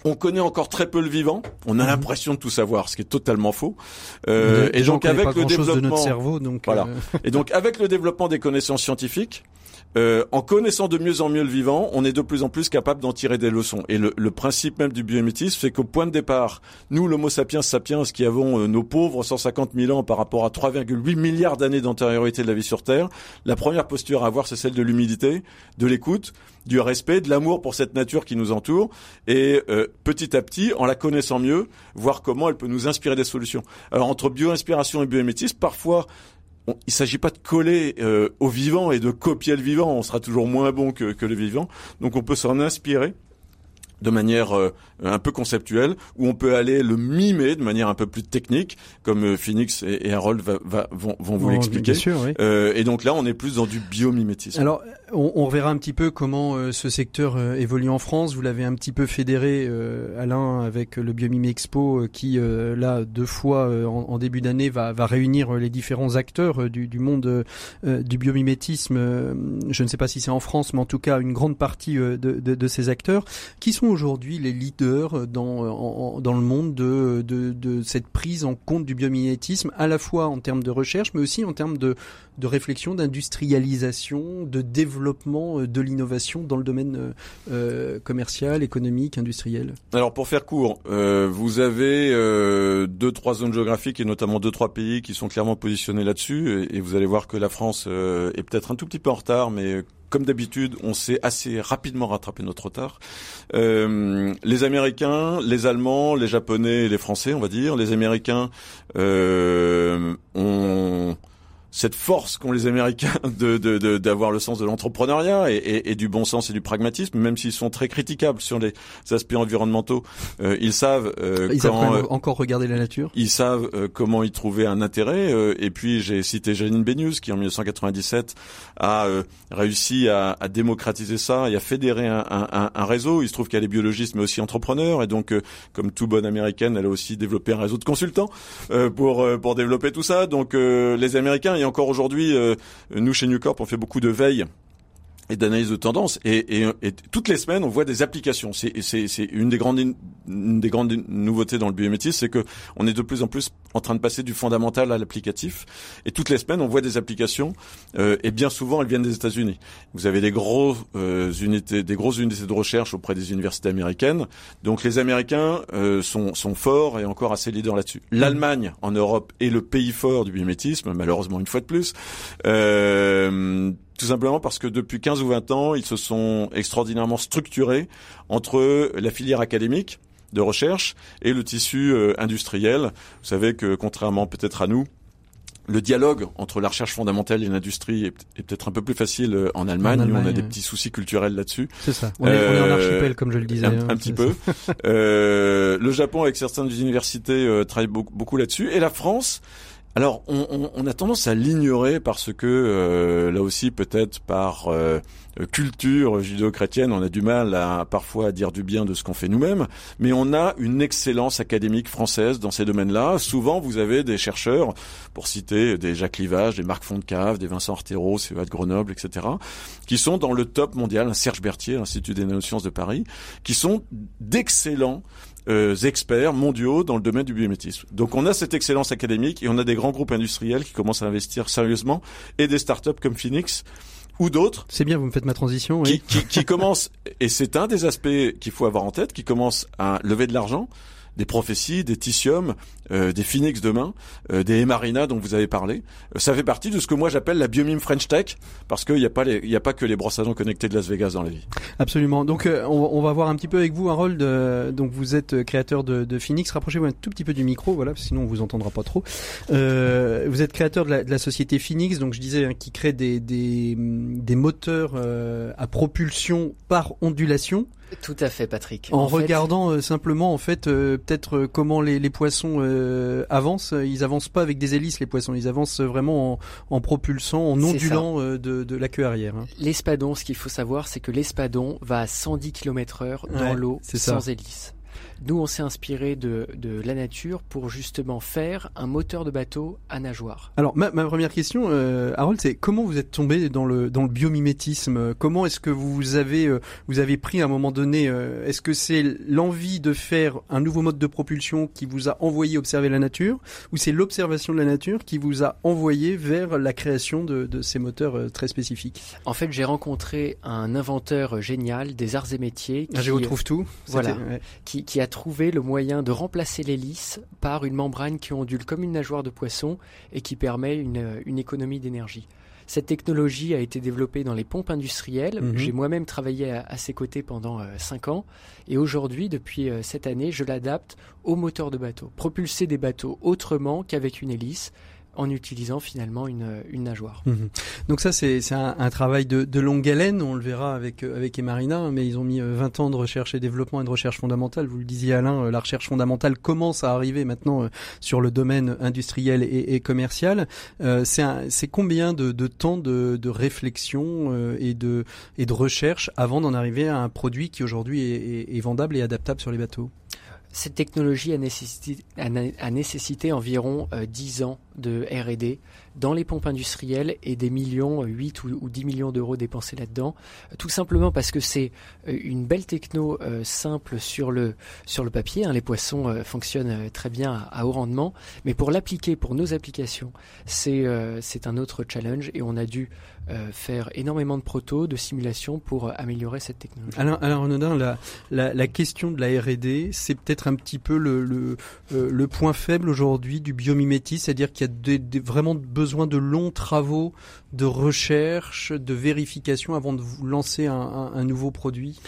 on connaît encore très peu le vivant. On a mhm. l'impression de tout savoir, ce qui est totalement faux. Euh, et donc avec le développement, de notre cerveau, donc voilà. Euh, et donc avec le développement des connaissances scientifiques, euh, en connaissant de mieux en mieux le vivant, on est de plus en plus capable d'en tirer des leçons. Et le, le principe même du biométisme, c'est qu'au point de départ, nous, l'Homo sapiens sapiens, qui avons euh, nos pauvres 150 000 ans par rapport à 3,8 milliards d'années d'antériorité de la vie sur Terre, la première posture à avoir, c'est celle de l'humilité, de l'écoute, du respect, de l'amour pour cette nature qui nous entoure, et euh, petit à petit, en la connaissant mieux, voir comment elle peut nous inspirer des solutions. Alors entre bio-inspiration et biométisme, parfois il il s'agit pas de coller euh, au vivant et de copier le vivant. On sera toujours moins bon que, que le vivant. Donc on peut s'en inspirer de manière euh, un peu conceptuelle, où on peut aller le mimer de manière un peu plus technique, comme euh, Phoenix et, Harold va, vont, vont, vous l'expliquer. Oui. Euh, et donc là, on est plus dans du biomimétisme. Alors, on, on verra un petit peu comment euh, ce secteur évolue en France. Vous l'avez un petit peu fédéré, Alain, avec le Biomime Expo, qui là deux fois en, en, début d'année va, va réunir les différents acteurs du, du monde du biomimétisme. je ne sais pas si c'est en France, mais en tout cas une grande partie de, de, de ces acteurs qui sont aujourd'hui les leaders dans, dans le monde de, de, de, cette prise en compte du biomimétisme, à la fois en termes de recherche, mais aussi en termes de, de réflexion, d'industrialisation, de développement euh, de l'innovation dans le domaine euh, euh, commercial, économique, industriel Alors pour faire court, vous avez euh, deux, trois zones géographiques et notamment deux, trois pays qui sont clairement positionnés là-dessus, et, et, vous allez voir que la France est peut-être un tout petit peu en retard, mais comme d'habitude, on s'est assez rapidement rattrapé notre retard. Euh, les Américains, les Allemands, les Japonais, les Français, on va dire, les Américains ont cette force qu'ont les Américains de d'avoir le sens de l'entrepreneuriat et, et, du bon sens et du pragmatisme, même s'ils sont très critiquables sur les aspects environnementaux, euh, ils savent euh, ils quand, euh, encore regarder la nature. Ils savent euh, comment y trouver un intérêt. Euh, et puis j'ai cité Janine Benius qui en 1997 a réussi à, à, démocratiser ça et à fédérer un, un, un réseau. Il se trouve qu'elle est biologiste mais aussi entrepreneur et donc comme tout bonne américaine, elle a aussi développé un réseau de consultants pour pour développer tout ça. Donc les Américains et encore aujourd'hui, euh, nous chez New Corp, on fait beaucoup de veille et d'analyse de tendance. Et, et, et, toutes les semaines, on voit des applications. C'est une des grandes une des grandes nouveautés dans le biométisme, c'est que on est de plus en plus en train de passer du fondamental à l'applicatif. Et toutes les semaines, on voit des applications. Euh, et bien souvent, elles viennent des États-Unis. Vous avez des gros euh, unités, des grosses unités de recherche auprès des universités américaines. Donc les Américains euh, sont, sont forts et encore assez leaders là-dessus. L'Allemagne en Europe est le pays fort du biométisme, malheureusement une fois de plus. Euh, tout simplement parce que depuis 15 ou 20 ans, ils se sont extraordinairement structurés entre la filière académique de recherche et le tissu euh, industriel. Vous savez que contrairement peut-être à nous, le dialogue entre la recherche fondamentale et l'industrie est, peut-être un peu plus facile euh, en Allemagne. on a des petits soucis culturels là-dessus. C'est ça. On, est, en archipel, comme je le disais. Un, hein, petit peu. euh, le Japon, avec certaines universités, euh, travaille beaucoup, beaucoup là-dessus. Et la France, alors, on, a tendance à l'ignorer parce que, euh, là aussi, peut-être par euh, culture judéo-chrétienne, on a du mal à parfois à dire du bien de ce qu'on fait nous-mêmes, mais on a une excellence académique française dans ces domaines-là. Souvent, vous avez des chercheurs, pour citer des Jacques Livage, des Marc Fontcave, des Vincent Artero, CEA de Grenoble, etc., qui sont dans le top mondial, Serge Berthier, l'Institut des neurosciences de Paris, qui sont d'excellents euh, experts mondiaux dans le domaine du biométisme. Donc on a cette excellence académique et on a des grands groupes industriels qui commencent à investir sérieusement et des startups comme Phoenix ou d'autres. C'est bien, vous me faites ma transition. Oui. Qui, qui, qui commencent, et c'est un des aspects qu'il faut avoir en tête, qui commencent à lever de l'argent des prophéties, des Titium, euh, des Phoenix demain, euh, des Marina dont vous avez parlé. Euh, ça fait partie de ce que moi j'appelle la biomime French Tech, parce qu'il n'y a pas y a pas que les brosses à de Las Vegas dans la vie. Absolument. Donc on, on, va voir un petit peu avec vous, Harold. donc vous êtes créateur de, de Phoenix. Rapprochez-vous un tout petit peu du micro, voilà, sinon on vous entendra pas trop. vous êtes créateur de la, de la, société Phoenix, donc je disais hein, qui crée des des, des moteurs à propulsion par ondulation. Tout à fait, Patrick. En, regardant euh, simplement, en fait, euh, peut-être euh, comment les, les poissons avancent. Ils avancent pas avec des hélices, les poissons. Ils avancent vraiment en, en propulsant, en ondulant de, de, la queue arrière. Hein. L'espadon, ce qu'il faut savoir, c'est que l'espadon va à 110 km heure dans l'eau sans hélice. Nous, on s'est inspiré de, de, la nature pour justement faire un moteur de bateau à nageoire. Alors, ma, ma première question, euh, Harold, c'est comment vous êtes tombé dans le dans le biomimétisme? Comment est-ce que vous avez euh, vous avez pris à un moment donné euh, Est-ce que c'est l'envie de faire un nouveau mode de propulsion qui vous a envoyé observer la nature, ou c'est l'observation de la nature qui vous a envoyé vers la création de, de ces moteurs très spécifiques? En fait, j'ai rencontré un inventeur génial des arts et métiers. Ah, qui, je retrouve tout. Voilà, qui, qui a trouvé le moyen de remplacer l'hélice par une membrane qui ondule comme une nageoire de poisson et qui permet une, une économie d'énergie. Cette technologie a été développée dans les pompes industrielles. Mhm. J'ai moi-même travaillé à, ses côtés pendant euh, cinq ans. Et aujourd'hui, depuis euh, cette année, je l'adapte aux moteurs de bateau. Propulser des bateaux autrement qu'avec une hélice en utilisant finalement une, une nageoire. Mhm. Donc ça c'est un, un, travail de, de, longue haleine, on le verra avec avec Emarina, mais ils ont mis 20 ans de recherche et développement et de recherche fondamentale. Vous le disiez Alain, la recherche fondamentale commence à arriver maintenant sur le domaine industriel et, et commercial. Euh, c'est combien de, de temps de, de réflexion et de et de recherche avant d'en arriver à un produit qui aujourd'hui est, est, vendable et adaptable sur les bateaux? Cette technologie a nécessité, a, nécessité environ euh, 10 ans de R&D dans les pompes industrielles et des millions, 8 ou, ou 10 millions d'euros dépensés là-dedans, tout simplement parce que c'est euh, une belle techno euh, simple sur le, sur le papier. Hein. Les poissons euh, fonctionnent euh, très bien à, haut rendement, mais pour l'appliquer pour nos applications, c'est euh, un autre challenge et on a dû euh, faire énormément de protos, de simulations pour améliorer cette technologie. Alors Renaudin, la, la, la, question de la R&D, c'est peut-être un petit peu le, le, le point faible aujourd'hui du biomimétisme, c'est-à-dire qu'il y a des, des, vraiment besoin de longs travaux de recherche, de vérification avant de vous lancer un, nouveau produit?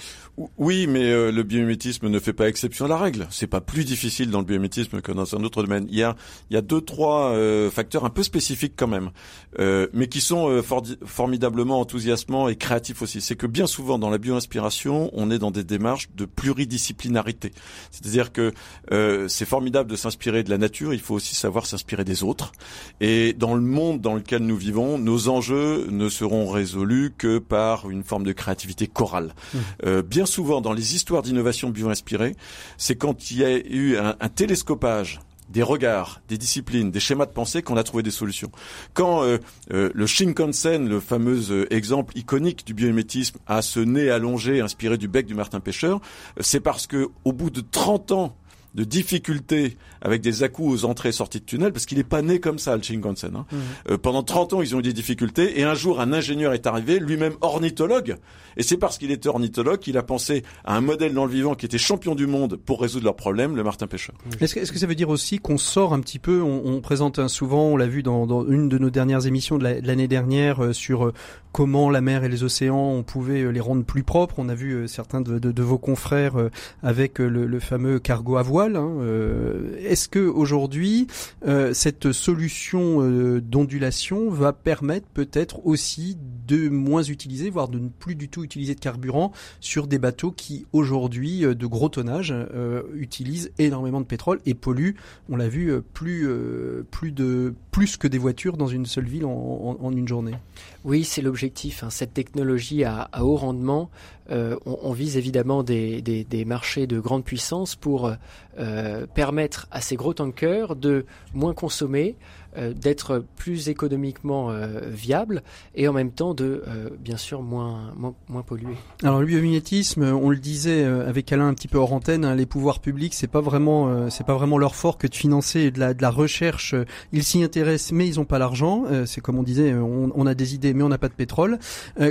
Oui, mais euh, le biomimétisme ne fait pas exception à la règle. C'est pas plus difficile dans le biomimétisme que dans un autre domaine. Il y a, il y a deux, trois euh, facteurs un peu spécifiques quand même, euh, mais qui sont euh, for formidablement enthousiasmants et créatifs aussi. C'est que bien souvent dans la bioinspiration, on est dans des démarches de pluridisciplinarité. C'est-à-dire que euh, c'est formidable de s'inspirer de la nature, il faut aussi savoir s'inspirer des autres. Et dans le monde dans lequel nous vivons, nos enjeux ne seront résolus que par une forme de créativité chorale. Mmh. bien souvent dans les histoires d'innovation bio-inspirée, c'est quand il y a eu un, un, télescopage des regards, des disciplines, des schémas de pensée qu'on a trouvé des solutions. Quand euh, euh, le Shinkansen, le fameux euh, exemple iconique du biomimétisme, a ce nez allongé inspiré du bec du martin pêcheur, c'est parce que au bout de 30 ans de difficultés avec des à aux entrées et sorties de tunnel, parce qu'il n'est pas né comme ça, le Shinkansen. Hein. Mmh. Euh, pendant 30 ans, ils ont eu des difficultés, et un jour, un ingénieur est arrivé, lui-même ornithologue, et c'est parce qu'il était ornithologue qu'il a pensé à un modèle dans le vivant qui était champion du monde pour résoudre leurs problèmes, le martin pêcheur. Mmh. Est-ce que, est que, ça veut dire aussi qu'on sort un petit peu, on, on présente un, souvent, on l'a vu dans, dans, une de nos dernières émissions de l'année la, dernière, euh, sur euh, comment la mer et les océans, on pouvait euh, les rendre plus propres. On a vu euh, certains de, de, de, vos confrères euh, avec le, le, fameux cargo à voile. Hein. Est-ce que aujourd'hui cette solution d'ondulation va permettre peut-être aussi de moins utiliser, voire de ne plus du tout utiliser de carburant sur des bateaux qui aujourd'hui de gros tonnage utilisent énormément de pétrole et polluent, on l'a vu, plus plus de plus que des voitures dans une seule ville en, une journée. Oui, c'est l'objectif. Hein. Cette technologie à, haut rendement, euh, on, vise évidemment des, des, marchés de grande puissance pour euh, permettre à ces gros tankers de moins consommer, d'être plus économiquement euh, viable et en même temps de, euh, bien sûr, moins, moins, moins polluer. Alors le biomimétisme, on le disait avec Alain un petit peu hors antenne, hein, les pouvoirs publics, c'est pas vraiment, c'est pas vraiment leur fort que de financer de la, de la recherche. Ils s'y intéressent, mais ils n'ont pas l'argent. c'est comme on disait, on, a des idées, mais on n'a pas de pétrole.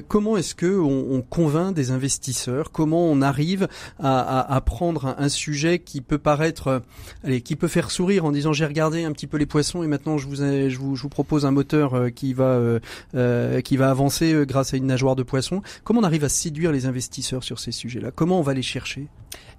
comment est-ce que on, on, convainc des investisseurs? Comment on arrive à, à, à prendre un, un, sujet qui peut paraître, allez, qui peut faire sourire en disant j'ai regardé un petit peu les poissons et maintenant je vous, je vous, propose un moteur euh, qui va euh, euh, qui va avancer grâce à une nageoire de poisson. Comment on arrive à séduire les investisseurs sur ces sujets-là? Comment on va les chercher?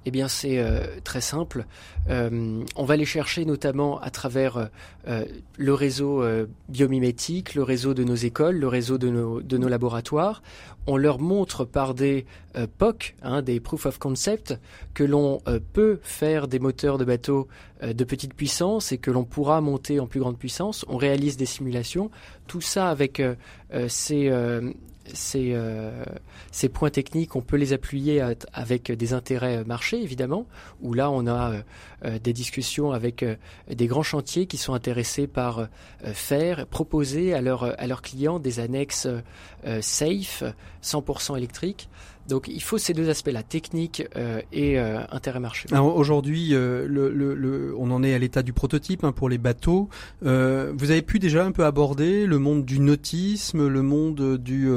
Eh bien, c'est euh, très simple. Euh, on va les chercher notamment à travers euh, le réseau biomimétique, le réseau de nos écoles, le réseau de nos, de nos laboratoires. On leur montre par des POC, hein, des proof of concept, que l'on peut faire des moteurs de bateaux de petite puissance et que l'on pourra monter en plus grande puissance. On réalise des simulations. Tout ça avec ces ces, euh, ces points techniques, on peut les appuyer avec des intérêts marchés, évidemment, où là, on a euh, des discussions avec euh, des grands chantiers qui sont intéressés par euh, faire, proposer à, leur, à leurs clients des annexes euh, safe, 100% électriques. Donc il faut ces deux aspects-là, technique euh, et euh, intérêt marché. Aujourd'hui, euh, le, le, on en est à l'état du prototype hein, pour les bateaux. Vous avez pu déjà un peu aborder le monde du nautisme, le monde du,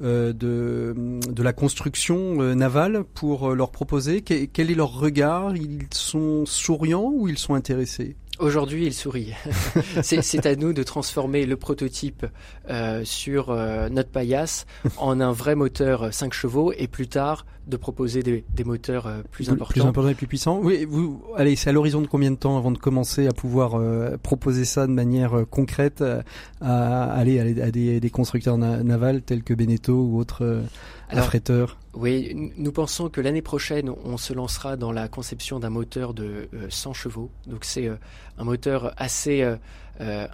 de, la construction navale pour leur proposer. Quel est leur regard? Ils sont souriants ou ils sont intéressés? Aujourd'hui, il sourit. c'est à nous de transformer le prototype euh, sur euh, notre paillasse en un vrai moteur 5 chevaux et plus tard de proposer des, des moteurs euh, plus importants. Plus importants et plus puissants. Oui, vous, allez, c'est à l'horizon de combien de temps avant de commencer à pouvoir euh, proposer ça de manière euh, concrète à, aller à, des, des, constructeurs navals tels que Beneteau ou autres affréteurs? Oui, nous pensons que l'année prochaine, on se lancera dans la conception d'un moteur de 100 chevaux. Donc c'est un moteur assez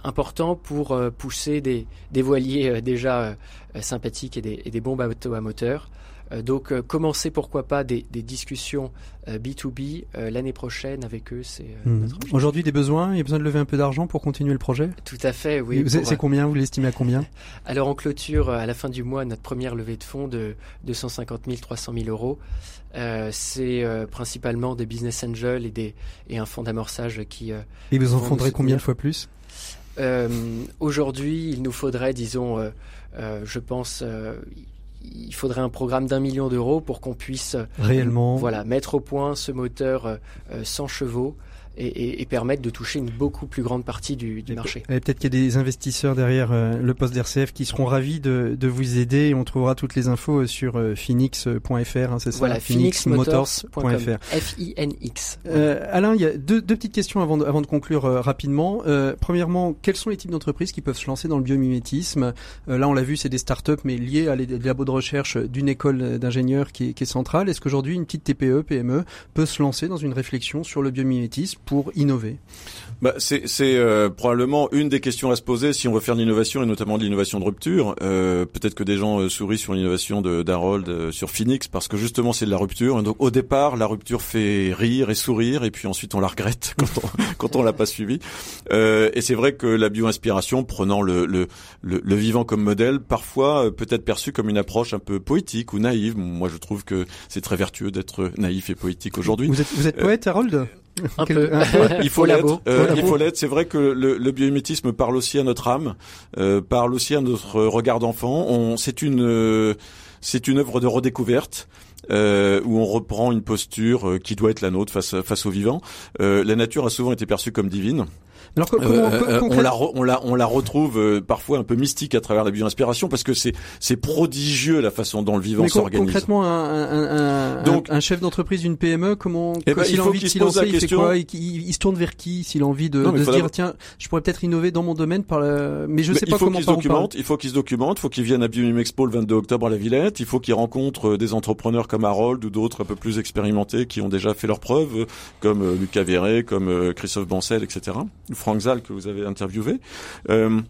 important pour pousser des, des voiliers déjà sympathiques et des, et des bons bateaux à moteur. Euh, donc euh, commencer pourquoi pas des, des discussions B2B euh, l'année prochaine avec eux, c'est hmm. Aujourd'hui des besoins, il y a besoin de lever un peu d'argent pour continuer le projet? Tout à fait, oui. C'est combien Vous l'estimez à combien? Alors on clôture à la fin du mois notre première levée de fonds de 250 000, 300 000 euros. Euh, c'est principalement des business angels et, des, et un fonds d'amorçage qui... et vous en fondrez combien de fois plus? Aujourd'hui, il nous faudrait, disons, je pense il faudrait un programme d'un million d'euros pour qu'on puisse réellement. voilà mettre au point ce moteur 100 euh, chevaux et, et, permettre de toucher une beaucoup plus grande partie du, du marché. Peut-être qu'il y a des investisseurs derrière euh, le poste d'RCF qui seront ravis de, de, vous aider. On trouvera toutes les infos sur euh, phoenix.fr, hein, c'est ça Voilà, phoenixmotors.fr. F-I-N-X. Euh, Alain, il y a deux, deux petites questions avant de, avant de conclure euh, rapidement. premièrement, quels sont les types d'entreprises qui peuvent se lancer dans le biomimétisme? Là, on l'a vu, c'est des startups, mais liées à des labos de recherche d'une école d'ingénieurs qui, qui est centrale. Est-ce qu'aujourd'hui, une petite TPE, PME peut se lancer dans une réflexion sur le biomimétisme? Pour innover bah, C'est euh, probablement une des questions à se poser si on veut faire de l'innovation et notamment de l'innovation de rupture. Euh, Peut-être que des gens euh, sourient sur l'innovation d'Harold sur Phoenix parce que justement c'est de la rupture. Donc au départ la rupture fait rire et sourire et puis ensuite on la regrette quand on, quand on l'a pas suivi. et c'est vrai que la bio-inspiration prenant le, le, le, le, vivant comme modèle parfois peut être perçue comme une approche un peu poétique ou naïve. Moi je trouve que c'est très vertueux d'être naïf et poétique aujourd'hui. Vous êtes, vous êtes poète Harold? Un peu. il faut l'être. Euh, il faut l'être. C'est vrai que le, le biomimétisme parle aussi à notre âme, euh, parle aussi à notre regard d'enfant. C'est une, euh, c'est une œuvre de redécouverte. Euh, où on reprend une posture qui doit être la nôtre face face au vivant. la nature a souvent été perçue comme divine. Alors, comment, euh, euh, on, la on la on la retrouve euh, parfois un peu mystique à travers la bio-inspiration parce que c'est c'est prodigieux la façon dont le vivant s'organise. Concrètement, un, un, un, Donc, un chef d'entreprise d'une PME, comment eh ben, s'il a envie de se lancer, il fait quoi il, il, se tourne vers qui S'il a envie de, de se dire tiens, je pourrais peut-être innover dans mon domaine par le... mais je sais pas comment. Il faut qu'il se documente. Il faut qu'il se documente. Il faut qu'il vienne à Biomim Expo le 22 octobre à la Villette. Il faut qu'il rencontre des entrepreneurs comme Harold ou d'autres un peu plus expérimentés qui ont déjà fait leurs preuves, comme Lucas Verret, comme Christophe Bancel, etc. Franck Zal que vous avez interviewé. Euh,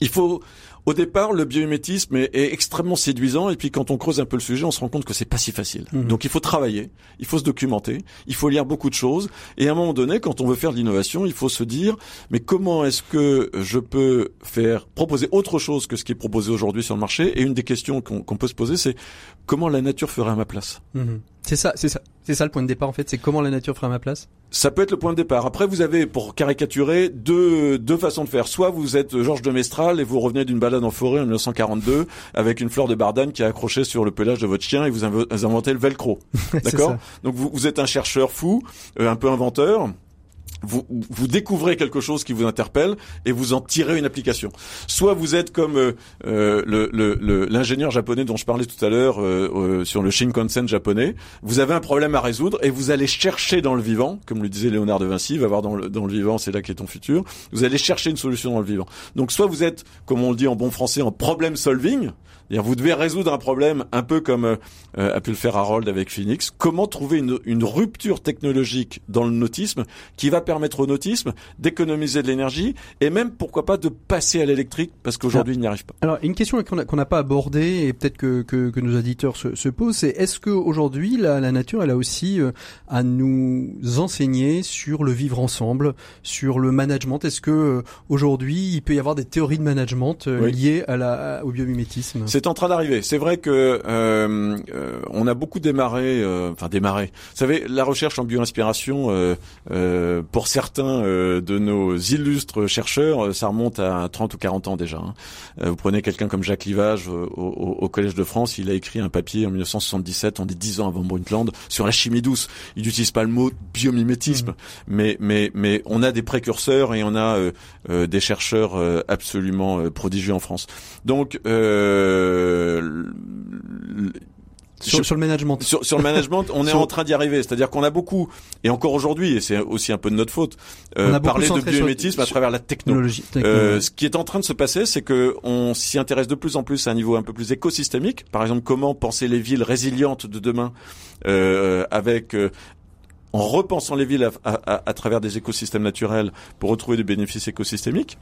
il faut, au départ, le biomimétisme est, extrêmement séduisant, et puis quand on creuse un peu le sujet, on se rend compte que c'est pas si facile. Mhm. Donc il faut travailler, il faut se documenter, il faut lire beaucoup de choses, et à un moment donné, quand on veut faire de l'innovation, il faut se dire, mais comment est-ce que je peux faire proposer autre chose que ce qui est proposé aujourd'hui sur le marché? Et une des questions qu'on peut se poser, c'est comment la nature ferait à ma place? Mhm. C'est ça, c'est ça, c'est ça le point de départ en fait. C'est comment la nature ferait à ma place. Ça peut être le point de départ. Après, vous avez, pour caricaturer, deux, deux façons de faire. Soit vous êtes Georges de Mestral et vous revenez d'une balade en forêt en 1942 avec une fleur de bardane qui est accrochée sur le pelage de votre chien et vous inventez le velcro. D'accord Donc vous, vous, êtes un chercheur fou, euh, un peu inventeur vous, vous découvrez quelque chose qui vous interpelle et vous en tirez une application. Soit vous êtes comme euh, l'ingénieur japonais dont je parlais tout à l'heure euh, euh, sur le Shinkansen japonais, vous avez un problème à résoudre et vous allez chercher dans le vivant, comme le disait Léonard de Vinci, va voir dans le, dans le vivant, c'est là qu'est ton futur. Vous allez chercher une solution dans le vivant. Donc soit vous êtes, comme on le dit en bon français, en problem solving, vous devez résoudre un problème un peu comme euh, a pu le faire Harold avec Phoenix. Comment trouver une, une, rupture technologique dans le nautisme qui va permettre au nautisme d'économiser de l'énergie et même pourquoi pas de passer à l'électrique parce qu'aujourd'hui il n'y arrive pas. Alors une question qu'on n'a pas abordée et peut-être que, que, que, nos auditeurs se, se posent, c'est est-ce qu'aujourd'hui la, la nature elle a aussi euh, à nous enseigner sur le vivre ensemble, sur le management? Est-ce que euh, aujourd'hui il peut y avoir des théories de management liées à la, au biomimétisme? C'est en train d'arriver. C'est vrai que euh, euh, on a beaucoup démarré, euh, enfin démarré. Vous savez, la recherche en bioinspiration pour certains de nos illustres chercheurs, ça remonte à 30 ou 40 ans déjà. Hein. vous prenez quelqu'un comme Jacques Livage au, au, Collège de France, il a écrit un papier en 1977, on est 10 ans avant Brundtland, sur la chimie douce. Il n'utilise pas le mot biomimétisme, mmh. mais mais mais on a des précurseurs et on a des chercheurs absolument prodigieux en France. Donc euh, sur, sur, le management. Sur, sur le management, on est en train d'y arriver. C'est-à-dire qu'on a beaucoup, et encore aujourd'hui, et c'est aussi un peu de notre faute, euh, parlé de biométisme à travers la technologie. Euh, ce qui est en train de se passer, c'est que on s'y intéresse de plus en plus à un niveau un peu plus écosystémique. Par exemple, comment penser les villes résilientes de demain euh, avec euh, en repensant les villes à, à, à, travers des écosystèmes naturels pour retrouver des bénéfices écosystémiques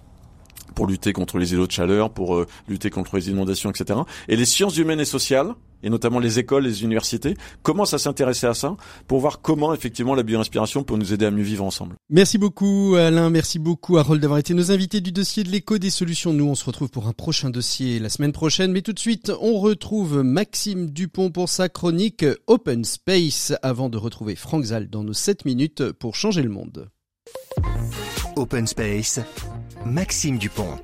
pour lutter contre les îlots de chaleur, pour euh, lutter contre les inondations, etc. Et les sciences humaines et sociales, et notamment les écoles, les universités, commencent à s'intéresser à ça pour voir comment effectivement la bioinspiration peut nous aider à mieux vivre ensemble. Merci beaucoup Alain, merci beaucoup Harold d'avoir été nos invités du dossier de l'écho des solutions. Nous, on se retrouve pour un prochain dossier la semaine prochaine, mais tout de suite, on retrouve Maxime Dupont pour sa chronique Open Space avant de retrouver Franck Zal dans nos 7 minutes pour changer le monde. Open Space Maxime Dupont.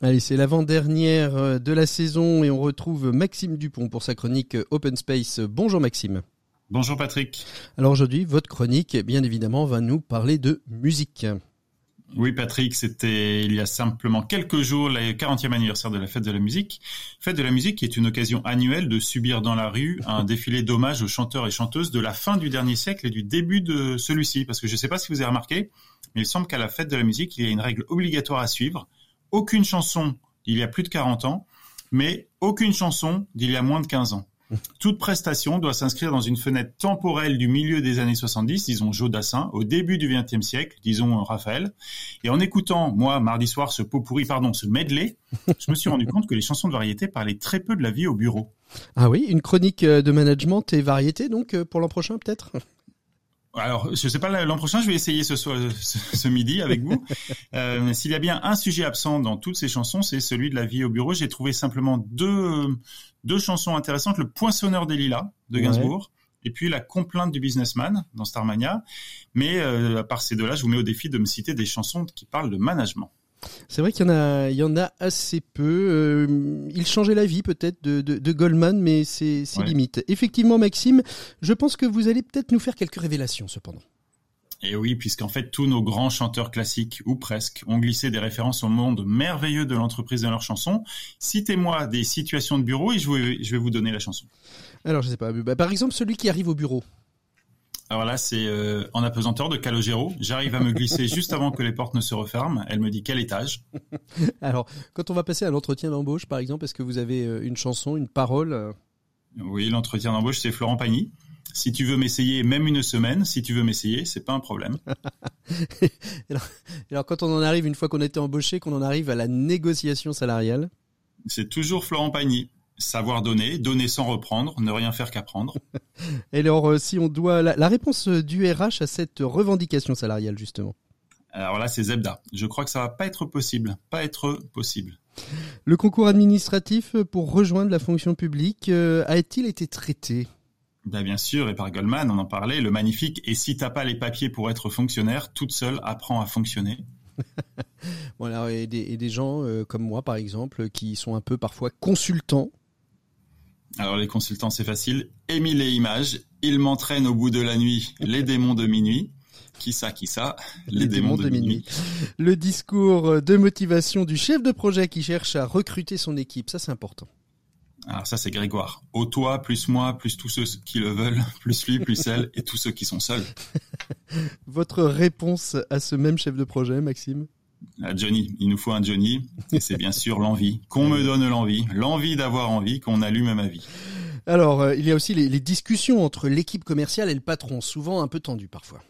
Allez, c'est l'avant-dernière euh, de la saison et on retrouve Maxime Dupont pour sa chronique Open Space. Bonjour Maxime. Bonjour Patrick. Alors aujourd'hui, votre chronique, bien évidemment, va nous parler de musique. Oui, Patrick, c'était il y a simplement quelques jours le 40e anniversaire de la fête de la musique. Fête de la musique qui est une occasion annuelle de subir dans la rue un défilé d'hommage aux chanteurs et chanteuses de la fin du dernier siècle et du début de celui-ci. Parce que je ne sais pas si vous avez remarqué, mais il semble qu'à la fête de la musique, il y a une règle obligatoire à suivre. Aucune chanson d'il y a plus de 40 ans, mais aucune chanson d'il y a moins de 15 ans. Toute prestation doit s'inscrire dans une fenêtre temporelle du milieu des années 70, disons Joe Dassin, au début du XXe siècle, disons Raphaël. Et en écoutant, moi, mardi soir, ce pot pourri, pardon, ce medley, je me suis rendu compte que les chansons de variété parlaient très peu de la vie au bureau. Ah oui, une chronique euh, de management et variété, donc, euh, pour l'an prochain, peut-être? Alors, je sais pas, l'an prochain, je vais essayer ce, soir, ce, midi avec vous. Euh, S'il y a bien un sujet absent dans toutes ces chansons, c'est celui de la vie au bureau. J'ai trouvé simplement deux, deux chansons intéressantes. Le Poinçonneur des Lilas de Gainsbourg. Et puis la complainte du businessman dans Starmania. Mais euh, à part ces deux-là, je vous mets au défi de me citer des chansons qui parlent de management. C'est vrai qu'il y en a, il y en a assez peu. Euh, il changeait la vie peut-être de, de, Goldman, mais c'est limite. Effectivement, Maxime, je pense que vous allez peut-être nous faire quelques révélations cependant. Et oui, puisqu'en fait, tous nos grands chanteurs classiques, ou presque, ont glissé des références au monde merveilleux de l'entreprise dans leurs chansons. Citez-moi des situations de bureau et je vais, je vais vous donner la chanson. Alors, je sais pas. Bah, par exemple, celui qui arrive au bureau. Alors là, c'est euh, en apesanteur de Calogero. J'arrive à me glisser juste avant que les portes ne se referment. Elle me dit quel étage? Alors, quand on va passer à l'entretien d'embauche, par exemple, est-ce que vous avez euh, une chanson, une parole euh? Oui, l'entretien d'embauche, c'est Florent Pagny. Si tu veux m'essayer, même une semaine, si tu veux m'essayer, c'est pas un problème. alors, alors, quand on en arrive, une fois qu'on a été embauché, qu'on en arrive à la négociation salariale? C'est toujours Florent Pagny. Savoir donner, donner sans reprendre, ne rien faire qu'apprendre. Et alors, euh, si on doit la, réponse du RH à cette revendication salariale justement. Alors là, c'est Zebda. Je crois que ça va pas être possible, pas être possible. Le concours administratif pour rejoindre la fonction publique euh, a-t-il été traité? Ben bien sûr, et par Goldman, on en parlait, le magnifique « Et si t'as pas les papiers pour être fonctionnaire, toute seule apprends à fonctionner ». voilà, et des, et des gens euh, comme moi, par exemple, qui sont un peu parfois consultants alors les consultants, c'est facile. Émile et images, il m'entraîne au bout de la nuit, les démons de minuit. Qui ça, qui ça Les, démons, de, minuit. Le discours de motivation du chef de projet qui cherche à recruter son équipe, ça c'est important. Alors ça c'est Grégoire. Au toi, plus moi, plus tous ceux qui le veulent, plus lui, plus elle, et tous ceux qui sont seuls. Votre réponse à ce même chef de projet, Maxime? Johnny, il nous faut un Johnny, et c'est bien sûr l'envie, qu'on me donne l'envie, l'envie d'avoir envie, qu'on allume ma vie. Alors, euh, il y a aussi les, discussions entre l'équipe commerciale et le patron, souvent un peu tendues parfois.